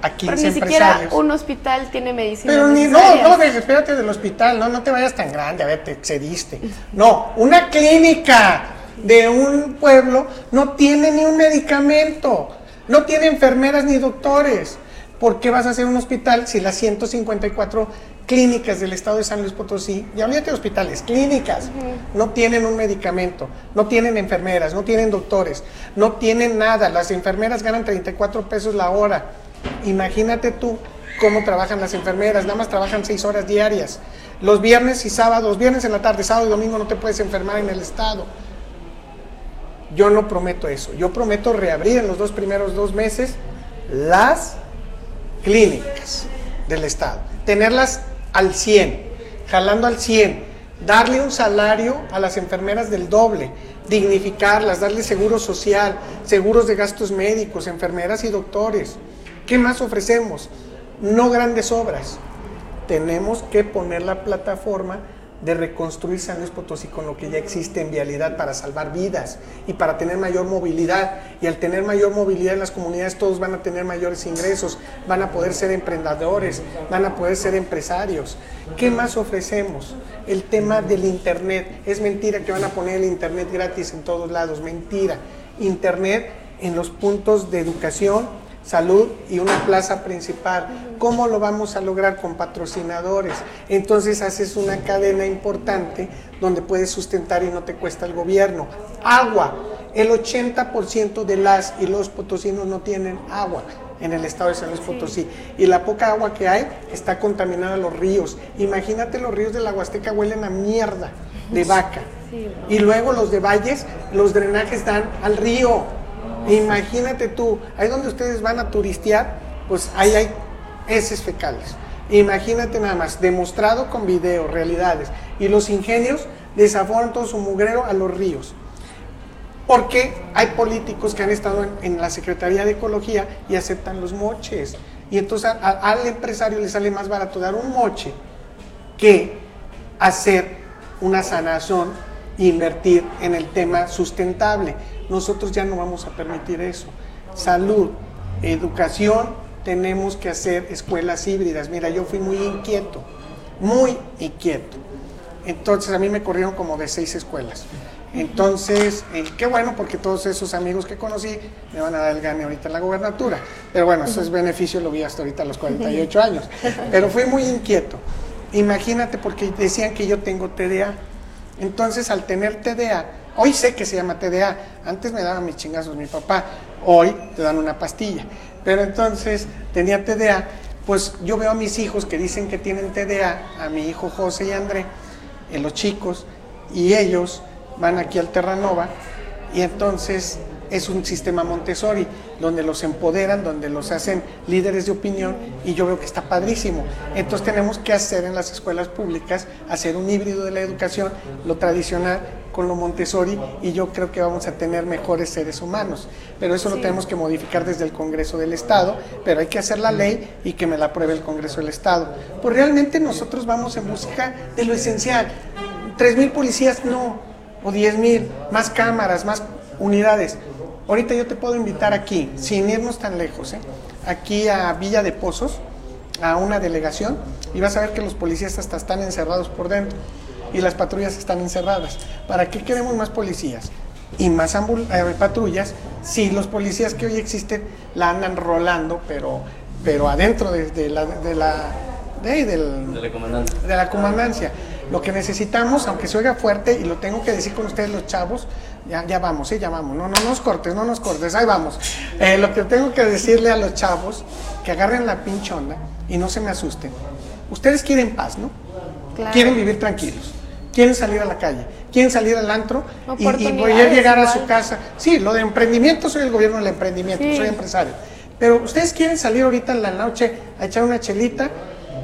a 15 Pero ni siquiera empresarios. un hospital tiene medicinas Pero ni, no, necesarias. no, deje, espérate del hospital, no, no te vayas tan grande, a ver, te excediste. No, una clínica de un pueblo no tiene ni un medicamento, no tiene enfermeras ni doctores. ¿Por qué vas a hacer un hospital si las 154 clínicas del estado de San Luis Potosí, ya olvídate de hospitales, clínicas, no tienen un medicamento, no tienen enfermeras, no tienen doctores, no tienen nada, las enfermeras ganan 34 pesos la hora. Imagínate tú cómo trabajan las enfermeras, nada más trabajan 6 horas diarias. Los viernes y sábados, viernes en la tarde, sábado y domingo no te puedes enfermar en el estado. Yo no prometo eso, yo prometo reabrir en los dos primeros dos meses las clínicas del Estado, tenerlas al 100, jalando al 100, darle un salario a las enfermeras del doble, dignificarlas, darle seguro social, seguros de gastos médicos, enfermeras y doctores. ¿Qué más ofrecemos? No grandes obras. Tenemos que poner la plataforma de reconstruir San Luis Potosí con lo que ya existe en vialidad para salvar vidas y para tener mayor movilidad. Y al tener mayor movilidad en las comunidades todos van a tener mayores ingresos, van a poder ser emprendedores, van a poder ser empresarios. ¿Qué más ofrecemos? El tema del Internet. Es mentira que van a poner el Internet gratis en todos lados, mentira. Internet en los puntos de educación, salud y una plaza principal. ¿Cómo lo vamos a lograr con patrocinadores? Entonces haces una cadena importante donde puedes sustentar y no te cuesta el gobierno. Agua. El 80% de las y los potosinos no tienen agua en el estado de San Luis Potosí. Y la poca agua que hay está contaminada los ríos. Imagínate los ríos de la Huasteca huelen a mierda de vaca. Sí. Y luego los de valles, los drenajes dan al río. Imagínate tú, ahí donde ustedes van a turistear, pues ahí hay heces fecales. Imagínate nada más, demostrado con video, realidades. Y los ingenios desaforan todo su mugrero a los ríos. Porque hay políticos que han estado en, la Secretaría de Ecología y aceptan los moches. Y entonces al empresario le sale más barato dar un moche que hacer una sanación e invertir en el tema sustentable. Nosotros ya no vamos a permitir eso. Salud, educación, tenemos que hacer escuelas híbridas. Mira, yo fui muy inquieto, muy inquieto. Entonces a mí me corrieron como de seis escuelas. Entonces, eh, qué bueno porque todos esos amigos que conocí me van a dar el gane ahorita en la gobernatura. Pero bueno, eso es beneficio, lo vi hasta ahorita a los 48 años. Pero fui muy inquieto. Imagínate porque decían que yo tengo TDA. Entonces, al tener TDA, hoy sé que se llama TDA. Antes me daban mis chingazos mi papá. Hoy te dan una pastilla. Pero entonces tenía TDA. Pues yo veo a mis hijos que dicen que tienen TDA, a mi hijo José y André, en los chicos, y ellos van aquí al Terranova y entonces es un sistema Montessori donde los empoderan, donde los hacen líderes de opinión y yo veo que está padrísimo. Entonces tenemos que hacer en las escuelas públicas, hacer un híbrido de la educación, lo tradicional con lo Montessori y yo creo que vamos a tener mejores seres humanos. Pero eso lo tenemos que modificar desde el Congreso del Estado, pero hay que hacer la ley y que me la apruebe el Congreso del Estado. Pues realmente nosotros vamos en busca de lo esencial. Tres mil policías no, o diez mil, más cámaras, más unidades. Ahorita yo te puedo invitar aquí, sin irnos tan lejos, ¿eh? aquí a Villa de Pozos, a una delegación, y vas a ver que los policías hasta están encerrados por dentro y las patrullas están encerradas. ¿Para qué queremos más policías? Y más ambul- eh, patrullas, si los policías que hoy existen la andan rolando, pero, pero adentro de, de la, de la, de ahí, del, De la comandante. de la comandancia. Lo que necesitamos, aunque se oiga fuerte, y lo tengo que decir con ustedes los chavos, ya, ya vamos, ¿eh? ya vamos, no, no nos cortes, no nos cortes, ahí vamos. Eh, lo que tengo que decirle a los chavos, que agarren la pinche onda y no se me asusten. Ustedes quieren paz, ¿no? Claro. Quieren vivir tranquilos, quieren salir a la calle, quieren salir al antro y, y poder llegar a su igual. casa. Sí, lo de emprendimiento, soy el gobierno del emprendimiento, Sí. soy empresario. Pero ustedes quieren salir ahorita en la noche a echar una chelita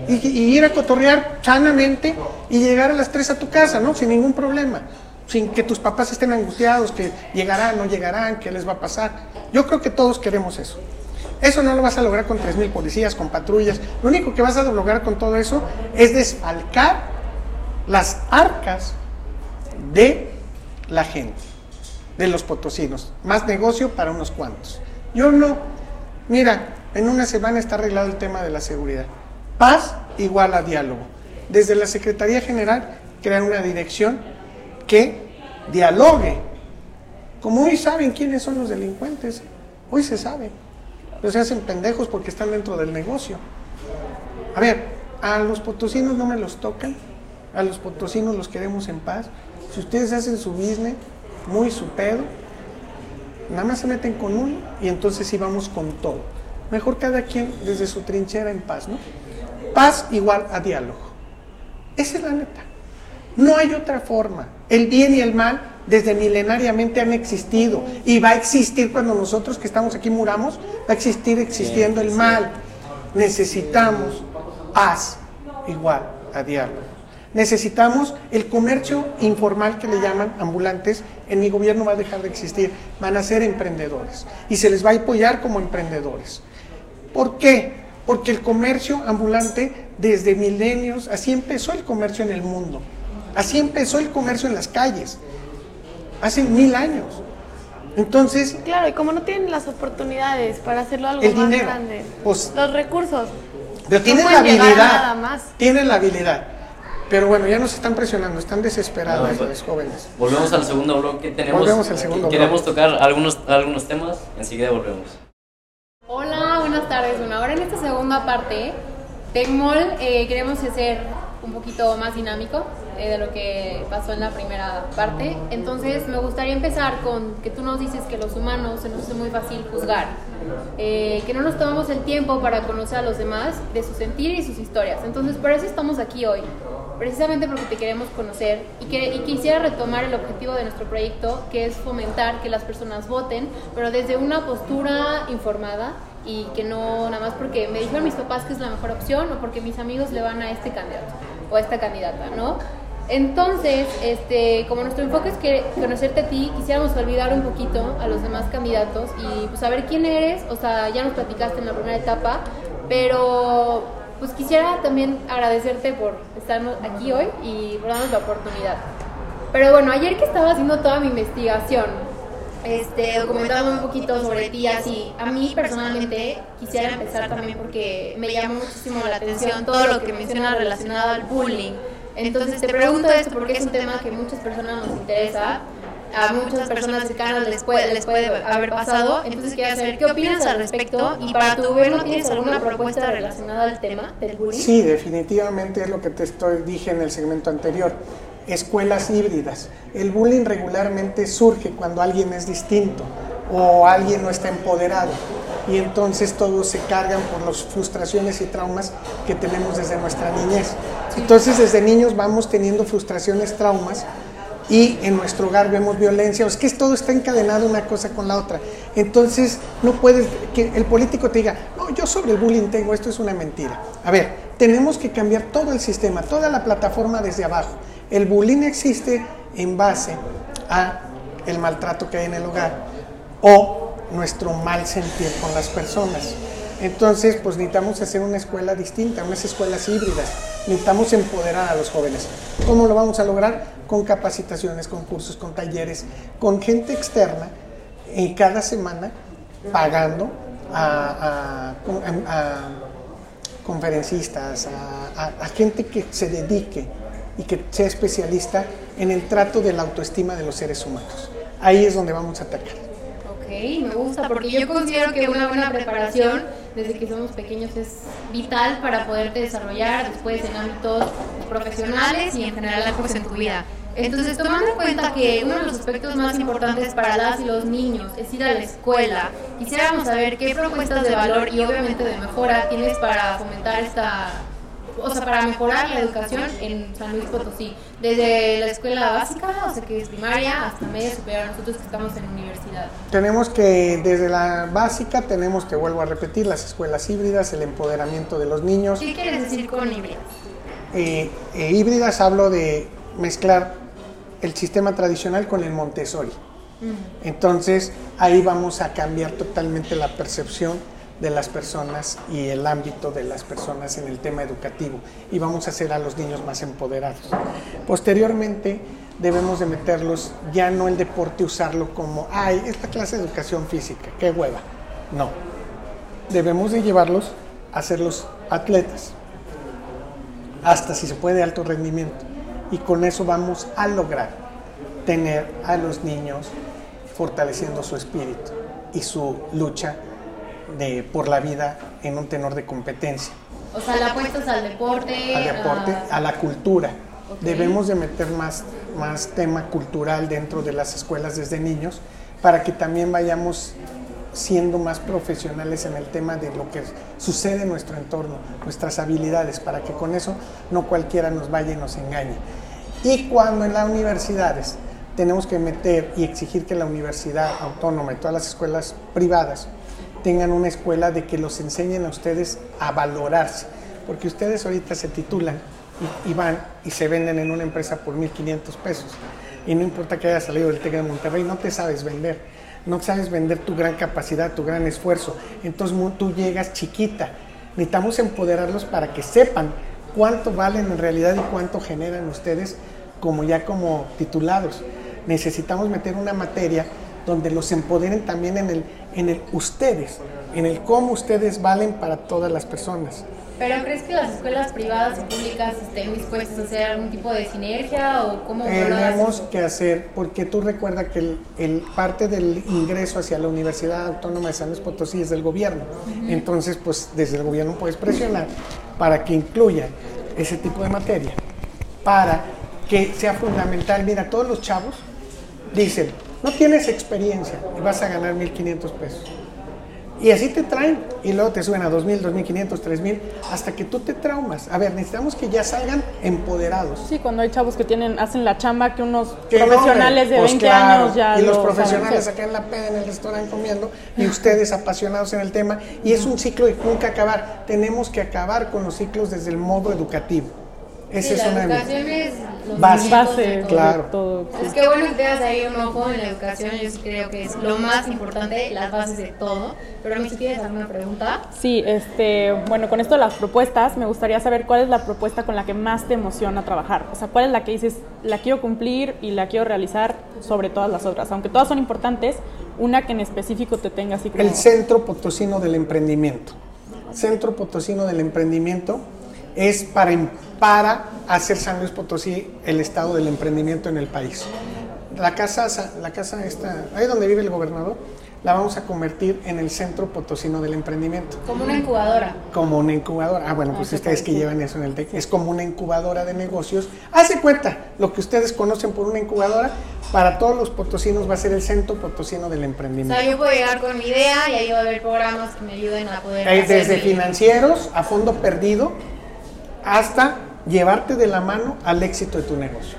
y, y ir a cotorrear sanamente y llegar a las 3 a tu casa, ¿no? Sin ningún problema. Sin que tus papás estén angustiados, que llegarán, no llegarán, qué les va a pasar. Yo creo que todos queremos eso. Eso no lo vas a lograr con 3.000 policías, con patrullas. Lo único que vas a lograr con todo eso es desfalcar las arcas de la gente, de los potosinos. Más negocio para unos cuantos. Yo no, mira, en una semana está arreglado el tema de la seguridad. Paz igual a diálogo. Desde la Secretaría General crear una dirección que dialogue. Como hoy saben quiénes son los delincuentes, hoy se sabe. Pero se hacen pendejos porque están dentro del negocio. A ver, a los potosinos no me los tocan, a los potosinos los queremos en paz. Si ustedes hacen su business, muy su pedo, nada más se meten con uno y entonces sí vamos con todo. Mejor cada quien desde su trinchera en paz, ¿no? Paz igual a diálogo. Esa es la neta. No hay otra forma. El bien y el mal desde milenariamente han existido y va a existir cuando nosotros que estamos aquí muramos, va a existir existiendo el mal. Necesitamos paz igual a diálogo. Necesitamos el comercio informal que le llaman ambulantes. En mi gobierno va a dejar de existir. Van a ser emprendedores y se les va a apoyar como emprendedores. ¿Por qué? Porque el comercio ambulante desde milenios, así empezó el comercio en el mundo. Así empezó el comercio en las calles. Hace mil años. Entonces, Claro, y como no tienen las oportunidades para hacerlo algo El más dinero, grande, pues- los recursos. pero no tienen la pueden llegar a habilidad. Nada más. Tienen la habilidad. Pero bueno, ya nos están presionando, están desesperados No, pues- los jóvenes. Volvemos al segundo bloque. Tenemos, Volvemos al segundo Queremos bloque. tocar algunos, algunos temas. Enseguida volvemos. Hola, buenas tardes. Bueno, ahora en esta segunda parte, Tecmol eh, queremos hacer un poquito más dinámico eh, de lo que pasó en la primera parte. Entonces, me gustaría empezar con que tú nos dices que los humanos se nos hace muy fácil juzgar, eh, que no nos tomamos el tiempo para conocer a los demás, de su sentir y sus historias. Entonces, por eso estamos aquí hoy, precisamente porque te queremos conocer y, que, y quisiera retomar el objetivo de nuestro proyecto, que es fomentar que las personas voten, pero desde una postura informada y que no nada más porque me dijeron mis papás que es la mejor opción o porque mis amigos le van a este candidato o a esta candidata, ¿no? Entonces, este, como nuestro enfoque es que conocerte a ti, quisiéramos olvidar un poquito a los demás candidatos y pues saber quién eres, o sea, ya nos platicaste en la primera etapa, pero pues quisiera también agradecerte por estar aquí hoy y por darnos la oportunidad. Pero bueno, ayer que estaba haciendo toda mi investigación, este, documentando un poquito sobre ti, así, a mí personalmente quisiera empezar también porque me llamó muchísimo la atención todo lo que menciona relacionado al bullying. Entonces te pregunto esto porque es un tema que muchas personas nos interesa, a muchas personas cercanas les puede, les puede haber pasado, entonces quería saber qué opinas al respecto y para tu gobierno tienes alguna propuesta relacionada al tema del bullying. Sí, definitivamente es lo que te estoy, dije en el segmento anterior. Escuelas híbridas. El bullying regularmente surge cuando alguien es distinto o alguien no está empoderado y entonces todos se cargan por las frustraciones y traumas que tenemos desde nuestra niñez. Entonces desde niños vamos teniendo frustraciones, traumas y en nuestro hogar vemos violencia, es que todo está encadenado una cosa con la otra. Entonces, no puedes que el político te diga, no, yo sobre el bullying tengo, esto es una mentira. A ver, tenemos que cambiar todo el sistema, toda la plataforma desde abajo. El bullying existe en base a el maltrato que hay en el hogar o nuestro mal sentir con las personas. Entonces, pues necesitamos hacer una escuela distinta, unas escuelas híbridas. Necesitamos empoderar a los jóvenes. ¿Cómo lo vamos a lograr? Con capacitaciones, con cursos, con talleres, con gente externa y cada semana pagando a, a- conferencistas, a gente que se dedique y que sea especialista en el trato de la autoestima de los seres humanos. Ahí es donde vamos a atacar. Ok, me gusta porque yo considero que una buena preparación desde que somos pequeños es vital para poderte desarrollar después en ámbitos profesionales y en general pues en tu vida. Entonces, tomando en cuenta que uno de los aspectos más importantes para las y los niños es ir a la escuela, quisiéramos saber qué propuestas de valor y obviamente de mejora tienes para fomentar esta, o sea, para mejorar la educación en San Luis Potosí, desde la escuela básica, o sea, que es primaria, hasta media superior, nosotros que estamos en universidad. Tenemos que, desde la básica, tenemos que, vuelvo a repetir, las escuelas híbridas, el empoderamiento de los niños. ¿Qué quieres decir con híbridas? Eh, eh, híbridas hablo de mezclar el sistema tradicional con el Montessori. Entonces ahí vamos a cambiar totalmente la percepción de las personas y el ámbito de las personas en el tema educativo y vamos a hacer a los niños más empoderados. Posteriormente debemos de meterlos ya no el deporte usarlo como, ay, esta clase de educación física, qué hueva. No, debemos de llevarlos a ser atletas, hasta si se puede alto rendimiento y con eso vamos a lograr tener a los niños fortaleciendo su espíritu y su lucha de, por la vida en un tenor de competencia. O sea, la apuestas al deporte. Al deporte, a, la cultura. Debemos de meter más, más tema cultural dentro de las escuelas desde niños para que también vayamos siendo más profesionales en el tema de lo que sucede en nuestro entorno, nuestras habilidades, para que con eso no cualquiera nos vaya y nos engañe. Y cuando en las universidades tenemos que meter y exigir que la universidad autónoma y todas las escuelas privadas tengan una escuela de que los enseñen a ustedes a valorarse, porque ustedes ahorita se titulan y, van y se venden en una empresa por 1.500 pesos. Y no importa que hayas salido del TEC de Monterrey, no te sabes vender no sabes vender tu gran capacidad, tu gran esfuerzo. Entonces tú llegas chiquita. Necesitamos empoderarlos para que sepan cuánto valen en realidad y cuánto generan ustedes como ya como titulados. Necesitamos meter una materia donde los empoderen también en el, en el ustedes, en el cómo ustedes valen para todas las personas. ¿Pero crees que las escuelas privadas y públicas estén dispuestas a hacer algún tipo de sinergia o cómo Tenemos que hacer, porque tú recuerdas que el, parte del ingreso hacia la Universidad Autónoma de San Luis Potosí es del gobierno. Entonces, pues desde el gobierno puedes presionar para que incluya ese tipo de materia, para que sea fundamental. Mira, todos los chavos dicen, no tienes experiencia y vas a ganar 1.500 pesos. Y así te traen y luego te suben a 2.000, 2.500, 3.000 hasta que tú te traumas. A ver, necesitamos que ya salgan empoderados. Sí, cuando hay chavos que tienen hacen la chamba que unos profesionales de 20 pues años ya Y los profesionales acá en la peda en el restaurante comiendo y ustedes apasionados en el tema. Y es un ciclo de nunca acabar. Tenemos que acabar con los ciclos desde el modo educativo. Esa es una de base, base claro. Todo, Es que bueno que tengas ahí un ojo en la educación, yo sí creo que es lo más importante, las bases de todo. Pero a mí si quieres alguna pregunta. Sí, este, bueno, con esto de las propuestas, me gustaría saber cuál es la propuesta con la que más te emociona trabajar. O sea, cuál es la que dices, la quiero cumplir y la quiero realizar sobre todas las otras. Aunque todas son importantes, una que en específico te tenga así como... El Centro Potosino del Emprendimiento. Centro Potosino del Emprendimiento es para para hacer San Luis Potosí el estado del emprendimiento en el país. La casa, la casa esta, ahí donde vive el gobernador, la vamos a convertir en el centro potosino del emprendimiento. Como una incubadora. Como una incubadora. Ah, bueno, pues ah, ustedes que llevan eso en el TEC, es como una incubadora de negocios. Hace cuenta, lo que ustedes conocen por una incubadora, para todos los potosinos va a ser el centro potosino del emprendimiento. O sea, yo puedo llegar con mi idea y ahí va a haber programas que me ayuden a poder... Desde financieros, a fondo perdido, hasta llevarte de la mano al éxito de tu negocio.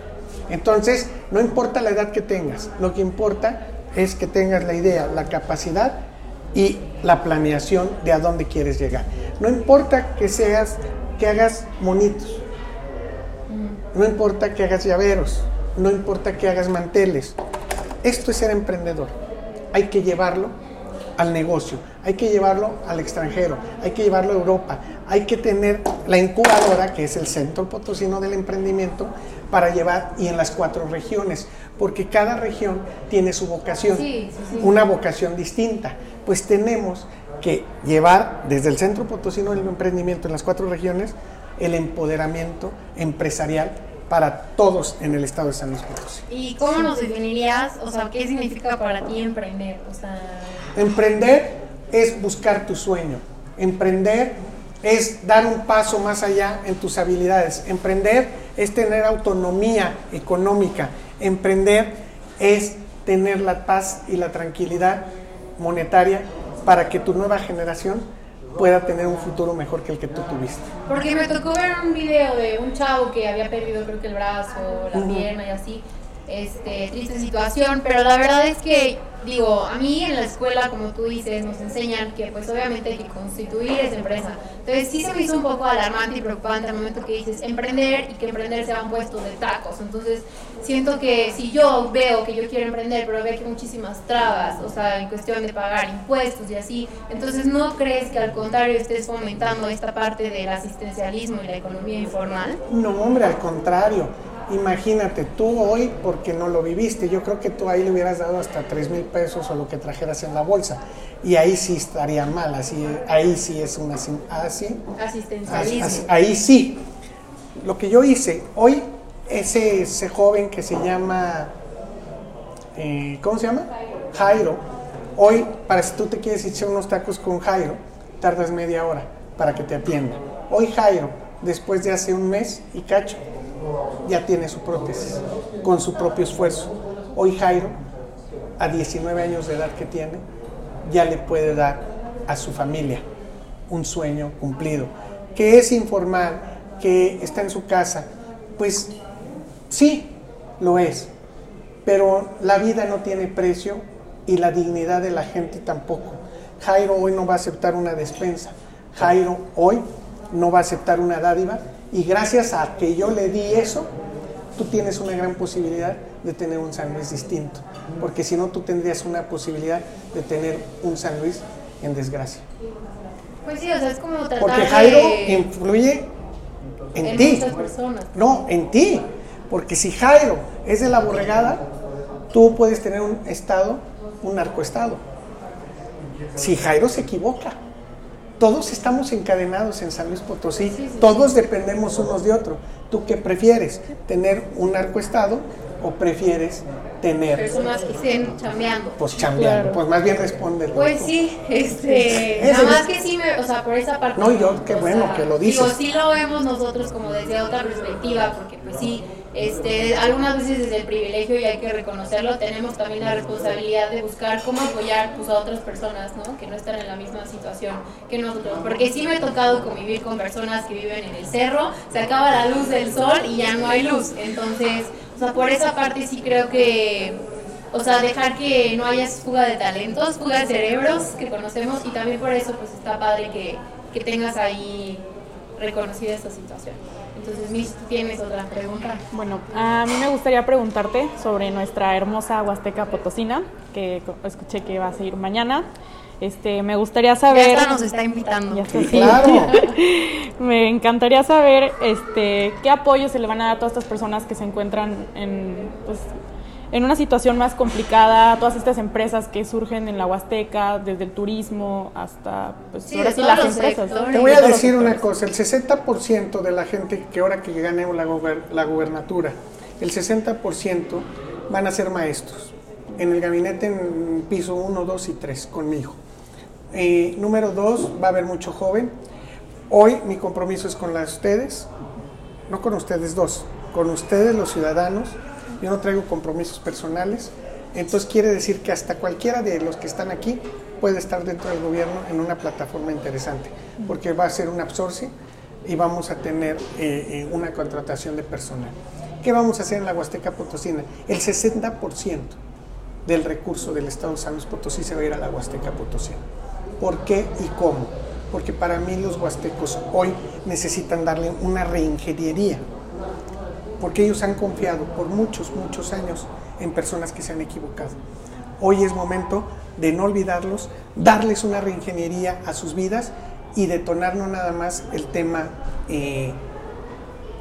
Entonces, no importa la edad que tengas, lo que importa es que tengas la idea, la capacidad y la planeación de a dónde quieres llegar. No importa que seas, que hagas monitos, no importa que hagas llaveros, no importa que hagas manteles. Esto es ser emprendedor. Hay que llevarlo al negocio, hay que llevarlo al extranjero, hay que llevarlo a Europa, hay que tener la incubadora, que es el Centro Potosino del Emprendimiento, para llevar y en las cuatro regiones, porque cada región tiene su vocación, una vocación distinta. Pues tenemos que llevar desde el Centro Potosino del Emprendimiento en las cuatro regiones el empoderamiento empresarial para todos en el estado de San Luis Potosí. ¿Y cómo nos definirías, o sea, qué significa para ti emprender? Emprender es buscar tu sueño. Emprender es dar un paso más allá en tus habilidades. Emprender es tener autonomía económica. Emprender es tener la paz y la tranquilidad monetaria para que tu nueva generación pueda tener un futuro mejor que el que tú tuviste. Porque me tocó ver un video de un chavo que había perdido creo que el brazo, la pierna y así. Este, triste situación, pero la verdad es que digo, a mí en la escuela, como tú dices, nos enseñan que pues obviamente hay que constituir esa empresa. Entonces sí se me hizo un poco alarmante y preocupante al momento que dices emprender y que emprender sea un puesto de tacos. Entonces siento que si yo veo que yo quiero emprender, pero veo que hay muchísimas trabas, o sea, en cuestión de pagar impuestos y así, entonces no crees que al contrario estés fomentando esta parte del asistencialismo y la economía informal? No, hombre, al contrario Imagínate, tú hoy, porque no lo viviste, yo creo que tú ahí le hubieras dado hasta 3 mil pesos o lo que trajeras en la bolsa. Y ahí sí estaría mal, así, ahí sí es una... Así, Asistencialismo. ahí sí. Lo que yo hice, hoy ese, ese joven que se llama... Eh, ¿Cómo se llama? Jairo. Hoy, para si tú te quieres echar unos tacos con Jairo, tardas media hora para que te atienda. Hoy Jairo, después de hace un mes y cacho, ya tiene su prótesis, con su propio esfuerzo. Hoy Jairo, a 19 años de edad que tiene, ya le puede dar a su familia un sueño cumplido, que es informal, que está en su casa. Pues sí, lo es, pero la vida no tiene precio y la dignidad de la gente tampoco. Jairo hoy no va a aceptar una despensa, Jairo hoy no va a aceptar una dádiva y gracias a que yo le di eso, tú tienes una gran posibilidad de tener un San Luis distinto. Porque si no, tú tendrías una posibilidad de tener un San Luis en desgracia. Pues sí, o sea, es como tratar Porque Jairo influye en, en ti. No, en ti. Porque si Jairo es de la borregada, tú puedes tener un estado, un narcoestado. Si Jairo se equivoca, todos estamos encadenados en San Luis Potosí, todos dependemos unos de otros. ¿Tú qué prefieres? ¿Tener un narcoestado o prefieres tener personas que estén chambeando? Pues chambeando, pues más bien responde. Pues sí, este, nada más que sí, me, o sea, por esa parte. No, yo qué bueno que lo dices. Digo, sí lo vemos nosotros como desde otra perspectiva, porque pues sí, este, algunas veces desde el privilegio, y hay que reconocerlo, tenemos también la responsabilidad de buscar cómo apoyar pues, a otras personas ¿no? que no están en la misma situación que nosotros. Porque sí me ha tocado convivir con personas que viven en el cerro, se acaba la luz del sol y ya no hay luz. Entonces, por esa parte sí creo que, o sea, dejar que no haya fuga de talentos, fuga de cerebros que conocemos y también por eso pues está padre que, que tengas ahí reconocida esta situación. Entonces, Miss, ¿tienes otra pregunta? Bueno, a mí me gustaría preguntarte sobre nuestra hermosa Huasteca Potosina, que escuché que va a seguir mañana. Este, me gustaría saber. Ya nos está invitando. Ya está, sí. Claro. me encantaría saber este, qué apoyo se le van a dar a todas estas personas que se encuentran en, pues, en una situación más complicada, todas estas empresas que surgen en la Huasteca, desde el turismo hasta pues, Sí, ahora sí las empresas. sectores. Te voy a decir una cosa, el 60% de la gente que ahora que ganemos la, gober- la gubernatura, el 60% van a ser maestros. En el gabinete en piso 1, 2 y 3 conmigo. Eh, número 2, va a haber mucho joven. Hoy mi compromiso es con las ustedes, no con ustedes dos, con ustedes los ciudadanos. Yo no traigo compromisos personales. Entonces quiere decir que hasta cualquiera de los que están aquí puede estar dentro del gobierno en una plataforma interesante, porque va a ser un absorcio y vamos a tener eh, eh, una contratación de personal. ¿Qué vamos a hacer en la Huasteca Potosina? El 60% del recurso del Estado de San Luis Potosí se va a ir a la Huasteca Potosina. ¿Por qué y cómo? Porque para mí los huastecos hoy necesitan darle una reingeniería, porque ellos han confiado por muchos, muchos años en personas que se han equivocado. Hoy es momento de no olvidarlos, darles una reingeniería a sus vidas y detonar no nada más el tema eh,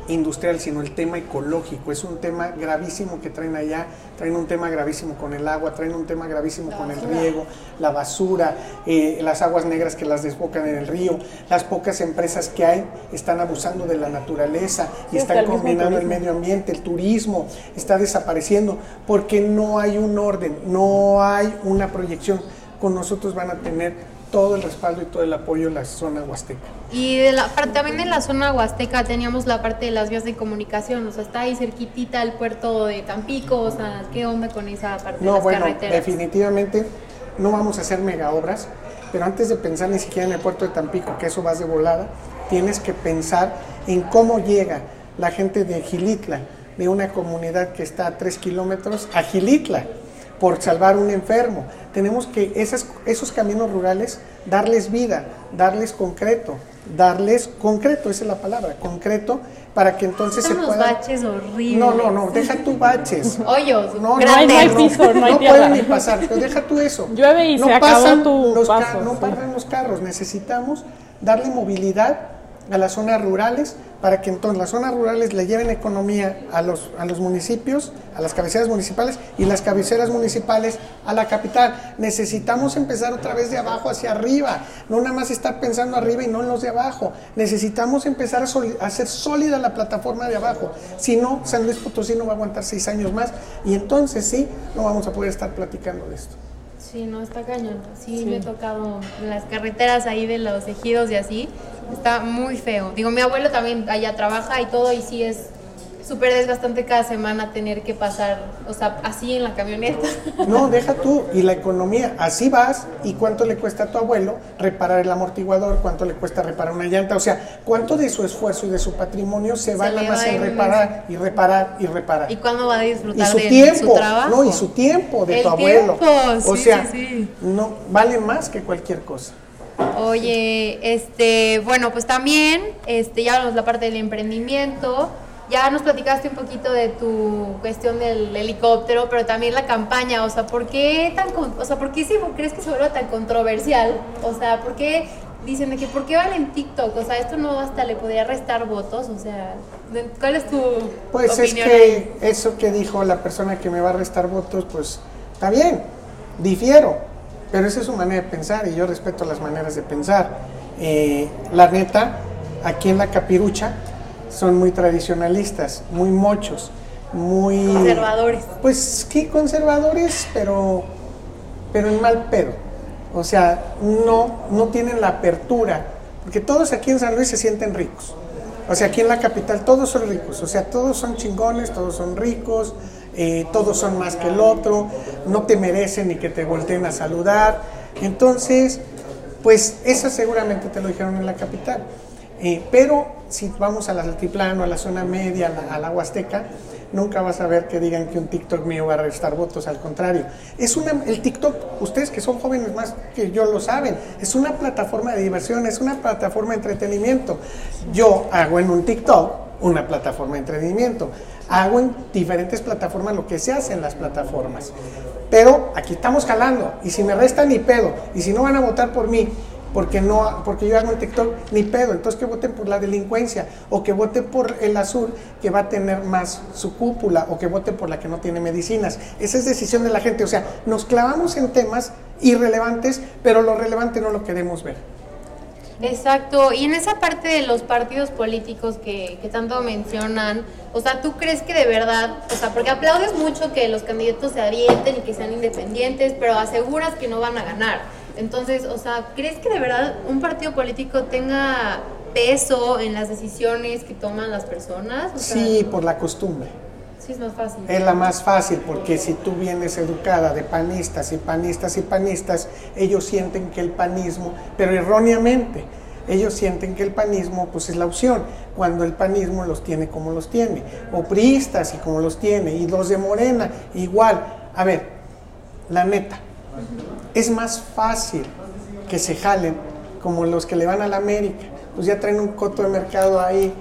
industrial, sino el tema ecológico. Es un tema gravísimo que traen allá, traen un tema gravísimo con el agua, traen un tema gravísimo con el riego, la basura, eh, las aguas negras que las desbocan en el río, las pocas empresas que hay están abusando de la naturaleza y Sí, están el mismo combinando el turismo. medio ambiente, el turismo está desapareciendo porque no hay un orden, no hay una proyección. Con nosotros van a tener todo el respaldo y todo el apoyo en la zona huasteca. Y de la, parte- también en la zona huasteca teníamos la parte de las vías de comunicación, o sea, está ahí cerquitita el puerto de Tampico, o sea, ¿qué onda con esa parte de No, las bueno, carreteras? definitivamente no vamos a hacer mega obras. pero antes de pensar ni siquiera en el puerto de Tampico, que eso vas de volada, tienes que pensar en cómo llega la gente de Gilitla, de una comunidad que está a tres kilómetros, a Gilitla, por salvar un enfermo. Tenemos que esas, esos caminos rurales darles vida, darles concreto, darles concreto, esa es la palabra, concreto, para que entonces Son se puedan... baches horribles. No, no, no, deja tu baches. Hoyos, No, no, grandes. no hay piso, no hay pueden ni pasar, pero deja tú eso. Llueve y se acabó tu los paso, no sí. paran los carros, necesitamos darle movilidad a las zonas rurales para que entonces las zonas rurales le lleven economía a los, a los municipios, a las cabeceras municipales y las cabeceras municipales a la capital. Necesitamos empezar otra vez de abajo hacia arriba, no nada más estar pensando arriba y no en los de abajo. Necesitamos empezar a, soli- a hacer sólida la plataforma de abajo. Si no, San Luis Potosí no va a aguantar seis años más y entonces sí, no vamos a poder estar platicando de esto. Sí, no, está cañón. Sí, me he tocado en las carreteras ahí de los ejidos y así. Está muy feo. Digo, mi abuelo también allá trabaja y todo, y sí es súper desgastante cada semana tener que pasar, o sea, así en la camioneta. No, deja tú. Y la economía, así vas. ¿Y cuánto le cuesta a tu abuelo reparar el amortiguador? ¿Cuánto le cuesta reparar una llanta? O sea, ¿cuánto de su esfuerzo y de su patrimonio se va Se nada le más va en reparar y reparar y reparar? ¿Y cuándo va a Y disfrutar su de tiempo, su trabajo? no, y su tiempo de El tu abuelo. tiempo, o sí, sea, sí. no vale más que cualquier cosa. Oye, este, bueno, pues también, este, ya hablamos la parte del emprendimiento, ya nos platicaste un poquito de tu cuestión del helicóptero, pero también la campaña, o sea, ¿por qué tan, o sea, por qué se, crees que se vuelve tan controversial? O sea, ¿por qué dicen de que por qué van en TikTok? O sea, esto no hasta le podría restar votos, o sea, ¿cuál es tu Pues es opinión que eso que dijo la persona que me va a restar votos, pues está bien, difiero, pero esa es su manera de pensar y yo respeto las maneras de pensar. Eh, la neta, aquí en la capirucha son muy tradicionalistas, muy mochos, muy... Conservadores. Pues sí, conservadores, pero, pero en mal pedo. O sea, no, no tienen la apertura, porque todos aquí en San Luis se sienten ricos. O sea, aquí en la capital todos son ricos, o sea, todos son chingones, todos son ricos, eh, todos son más que el otro, no te merecen ni que te volteen a saludar. Entonces, pues eso seguramente te lo dijeron en la capital. Eh, pero si vamos a la altiplano, a la zona media, a la, a la Huasteca, nunca vas a ver que digan que un TikTok mío va a restar votos, al contrario. Es una, el TikTok, ustedes que son jóvenes más que yo lo saben, es una plataforma de diversión, es una plataforma de entretenimiento. Yo hago en un TikTok una plataforma de entretenimiento, hago en diferentes plataformas lo que se hace en las plataformas. Pero aquí estamos jalando, y si me restan ni pedo, y si no van a votar por mí, porque no porque yo hago en TikTok ni pedo, entonces que voten por la delincuencia o que voten por el azul que va a tener más su cúpula o que voten por la que no tiene medicinas. Esa es decisión de la gente, o sea, nos clavamos en temas irrelevantes, pero lo relevante no lo queremos ver. Exacto, y en esa parte de los partidos políticos que, que tanto mencionan, o sea, ¿tú crees que de verdad, o sea, porque aplaudes mucho que los candidatos se avienten y que sean independientes, pero aseguras que no van a ganar? Entonces, o sea, ¿crees que de verdad un partido político tenga peso en las decisiones que toman las personas? Sí, por la costumbre. Es la más fácil porque si tú vienes educada de panistas y panistas y panistas, ellos sienten que el panismo, pero erróneamente, ellos sienten que el panismo pues es la opción, cuando el panismo los tiene como los tiene, o priistas y como los tiene, y los de Morena igual. A ver, la neta, es más fácil que se jalen como los que le van a la América, pues ya traen un coto de mercado ahí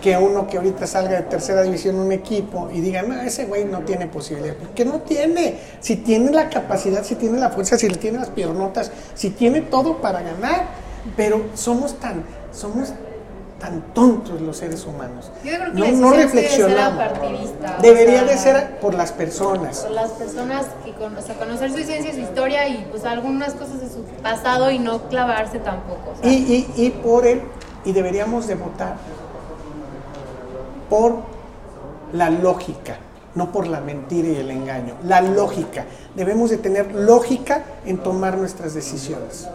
que uno que ahorita salga de tercera división un equipo y digan, no, ese güey no tiene posibilidad. ¿Por qué no tiene? Si tiene la capacidad, si tiene la fuerza, si le tiene las piernotas, si tiene todo para ganar. Pero somos tan, somos tan tontos los seres humanos. Yo creo que no, no decisión sí debe ser reflexionamos. o Debería sea, de ser por las personas. por las personas que con, o sea, conocer su ciencia, su historia y pues algunas cosas de su pasado y no clavarse tampoco. o sea. Y, y, y por él, y deberíamos de votar por la lógica, no por la mentira y el engaño. La lógica. Debemos de tener lógica en tomar nuestras decisiones.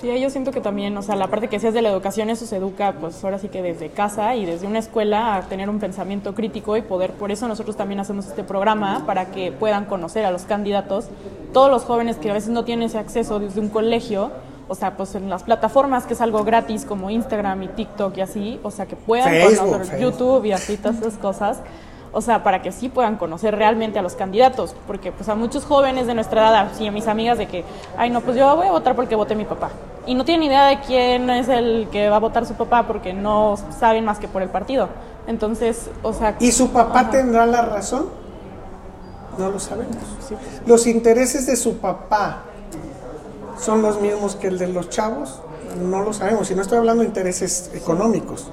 Sí, yo siento que también, o sea, la parte que seas de la educación, eso se educa, pues ahora sí que desde casa y desde una escuela a tener un pensamiento crítico y poder, por eso nosotros también hacemos este programa, para que puedan conocer a los candidatos, todos los jóvenes que a veces no tienen ese acceso desde un colegio, o sea, pues en las plataformas que es algo gratis como Instagram y TikTok y así, o sea, que puedan Facebook, conocer Facebook. YouTube y así todas esas cosas. O sea, para que sí puedan conocer realmente a los candidatos, porque pues a muchos jóvenes de nuestra edad, así a mis amigas de que, ay no, pues yo voy a votar porque vote mi papá. Y no tienen idea de quién es el que va a votar su papá porque no saben más que por el partido. Entonces, o sea... ¿Y su papá ajá. tendrá la razón? No lo sabemos. Sí, pues, ¿Los intereses de su papá son los mismos que el de los chavos? No lo sabemos. Y no estoy hablando de intereses económicos.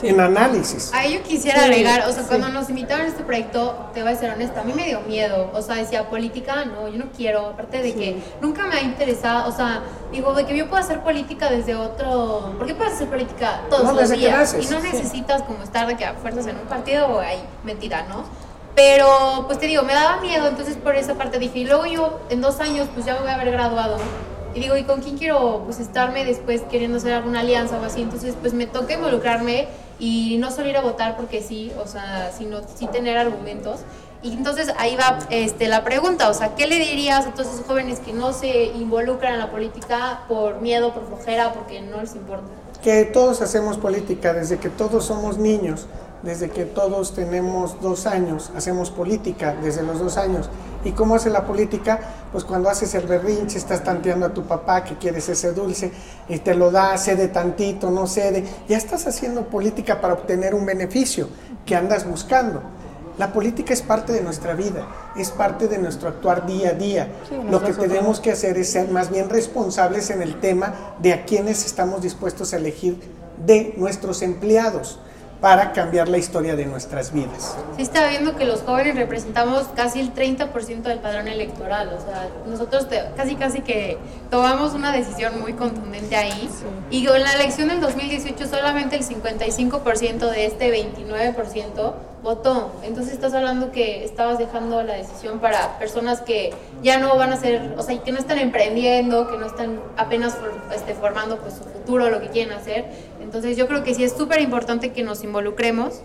Sí. En análisis. Ahí yo quisiera Sí, agregar, o sea, sí. cuando nos invitaron a este proyecto, te voy a ser honesta, a mí me dio miedo, o sea, decía, política, no, yo no quiero, aparte de que nunca me ha interesado, o sea, digo, de que yo puedo hacer política desde otro, ¿por qué puedes hacer política todos No, los desde que días? y no sí. necesitas como estar de que a fuerzas en un partido o ahí, mentira, ¿no? Pero, pues te digo, me daba miedo, entonces por esa parte dije, y luego yo en dos años, pues ya me voy a haber graduado, y digo, ¿y con quién quiero pues estarme después queriendo hacer alguna alianza o así? Entonces, pues me toca involucrarme y no solo ir a votar porque sí, o sea, sino sí tener argumentos. Y entonces ahí va este, la pregunta, o sea, ¿qué le dirías a todos esos jóvenes que no se involucran en la política por miedo, por flojera, porque no les importa? Que todos hacemos política desde que todos somos niños, desde que todos tenemos dos años, hacemos política desde los dos años. ¿Y cómo hace la política? Pues cuando haces el berrinche, estás tanteando a tu papá que quieres ese dulce y te lo da, cede tantito, no cede. Ya estás haciendo política para obtener un beneficio que andas buscando. La política es parte de nuestra vida, es parte de nuestro actuar día a día. Sí, Lo que tenemos que hacer es ser más bien responsables en el tema de a quienes estamos dispuestos a elegir de nuestros empleados para cambiar la historia de nuestras vidas. Sí estaba viendo que los jóvenes representamos casi el 30% del padrón electoral, o sea, nosotros te- casi casi que tomamos una decisión muy contundente ahí. Y en la elección del 2018 solamente el 55% de este 29% votó. Entonces estás hablando que estabas dejando la decisión para personas que ya no van a ser, o sea, que no están emprendiendo, que no están apenas for- este, formando pues su futuro, lo que quieren hacer. Entonces yo creo que sí es súper importante que nos involucremos.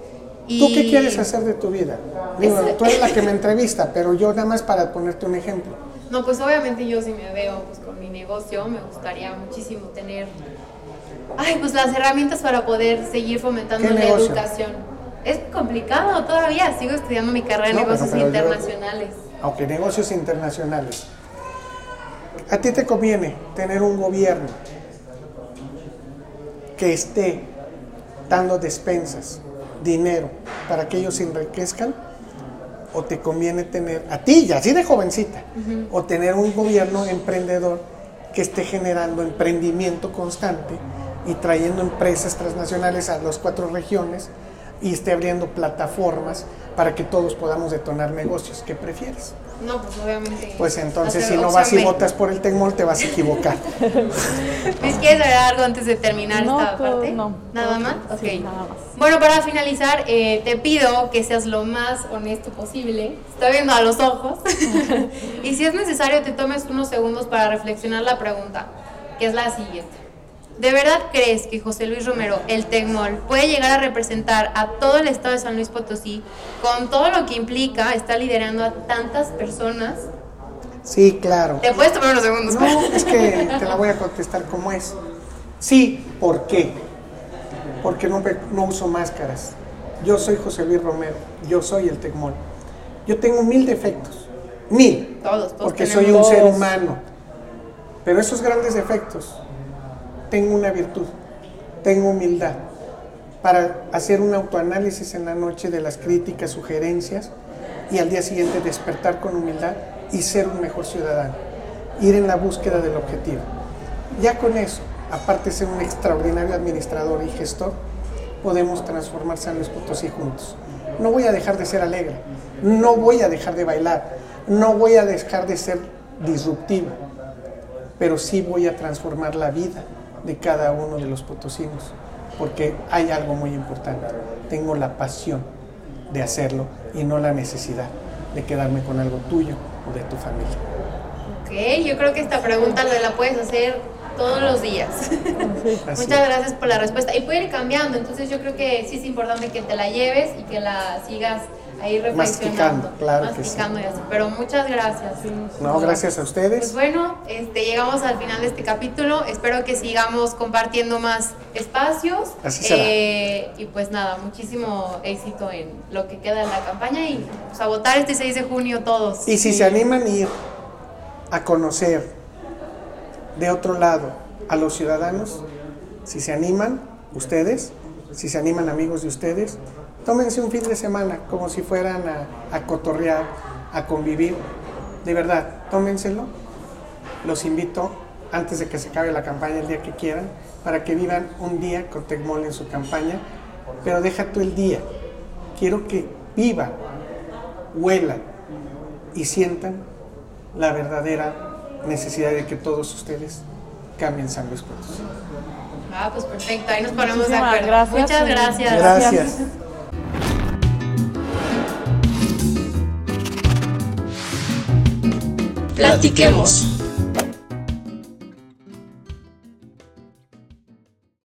Y... ¿Tú qué quieres hacer de tu vida? Digo, Es- tú eres la que me entrevista, pero yo nada más para ponerte un ejemplo. No, pues obviamente yo si me veo pues, con mi negocio, me gustaría muchísimo tener, ay, pues las herramientas para poder seguir fomentando ¿Qué la negocio? educación. Es complicado todavía, sigo estudiando mi carrera de No, pero- negocios pero yo- internacionales. Aunque negocios internacionales. A ti te conviene tener un gobierno que esté dando despensas, dinero, para que ellos se enriquezcan, o te conviene tener, a ti ya, así de jovencita, o tener un gobierno emprendedor que esté generando emprendimiento constante y trayendo empresas transnacionales a las cuatro regiones y esté abriendo plataformas para que todos podamos detonar negocios. ¿Qué prefieres? No, pues obviamente. Pues entonces si no vas y votas por el Tecmol te vas a equivocar. ¿Luis, quieres agregar algo antes de terminar No, esta todo- parte? no. ¿Nada más? sí, ok. nada más. Bueno, para finalizar, eh, te pido que seas lo más honesto posible. Estoy viendo a los ojos. y si es necesario, te tomes unos segundos para reflexionar la pregunta, que es la siguiente. ¿De verdad crees que José Luis Romero, el Tecmol, puede llegar a representar a todo el estado de San Luis Potosí con todo lo que implica estar liderando a tantas personas? Sí, claro. Te puedes tomar unos segundos. No, es que te la voy a contestar como es. Sí, ¿por qué? Porque no, uso máscaras. Yo soy José Luis Romero, yo soy el Tecmol. Yo tengo mil defectos, mil, Todos, todos porque soy un ser humano. Pero esos grandes defectos, tengo una virtud, tengo humildad para hacer un autoanálisis en la noche de las críticas, sugerencias y al día siguiente despertar con humildad y ser un mejor ciudadano, ir en la búsqueda del objetivo. Ya con eso, aparte de ser un extraordinario administrador y gestor, podemos transformar San Luis Potosí juntos. No voy a dejar de ser alegre, no voy a dejar de bailar, no voy a dejar de ser disruptivo, pero sí voy a transformar la vida de cada uno de los potosinos, porque hay algo muy importante, tengo la pasión de hacerlo y no la necesidad de quedarme con algo tuyo o de tu familia. Ok, yo creo que esta pregunta la puedes hacer todos los días. Muchas gracias por la respuesta. Y puede ir cambiando, entonces yo creo que sí es importante que te la lleves y que la sigas ahí reflexionando. Masticando, claro que y así. Pero muchas gracias. No, gracias a Pues ustedes. bueno, este, llegamos al final de este capítulo. Espero que sigamos compartiendo más espacios. Así será. Eh, y pues nada, muchísimo éxito en lo que queda de la campaña y pues, a votar este 6 de junio todos. Y si se animan a ir a conocer de otro lado a los ciudadanos, si se animan ustedes, si se animan amigos de ustedes, tómense un fin de semana como si fueran a, a cotorrear, a convivir. De verdad, tómenselo. Los invito antes de que se acabe la campaña el día que quieran para que vivan un día con Tecmol en su campaña. Pero deja tú el día. Quiero que vivan, huelan y sientan la verdadera necesidad de que todos ustedes cambien San Luis Potosí. Ah, pues perfecto, ahí nos ponemos de acuerdo. gracias. Muchas gracias. Gracias. Platiquemos.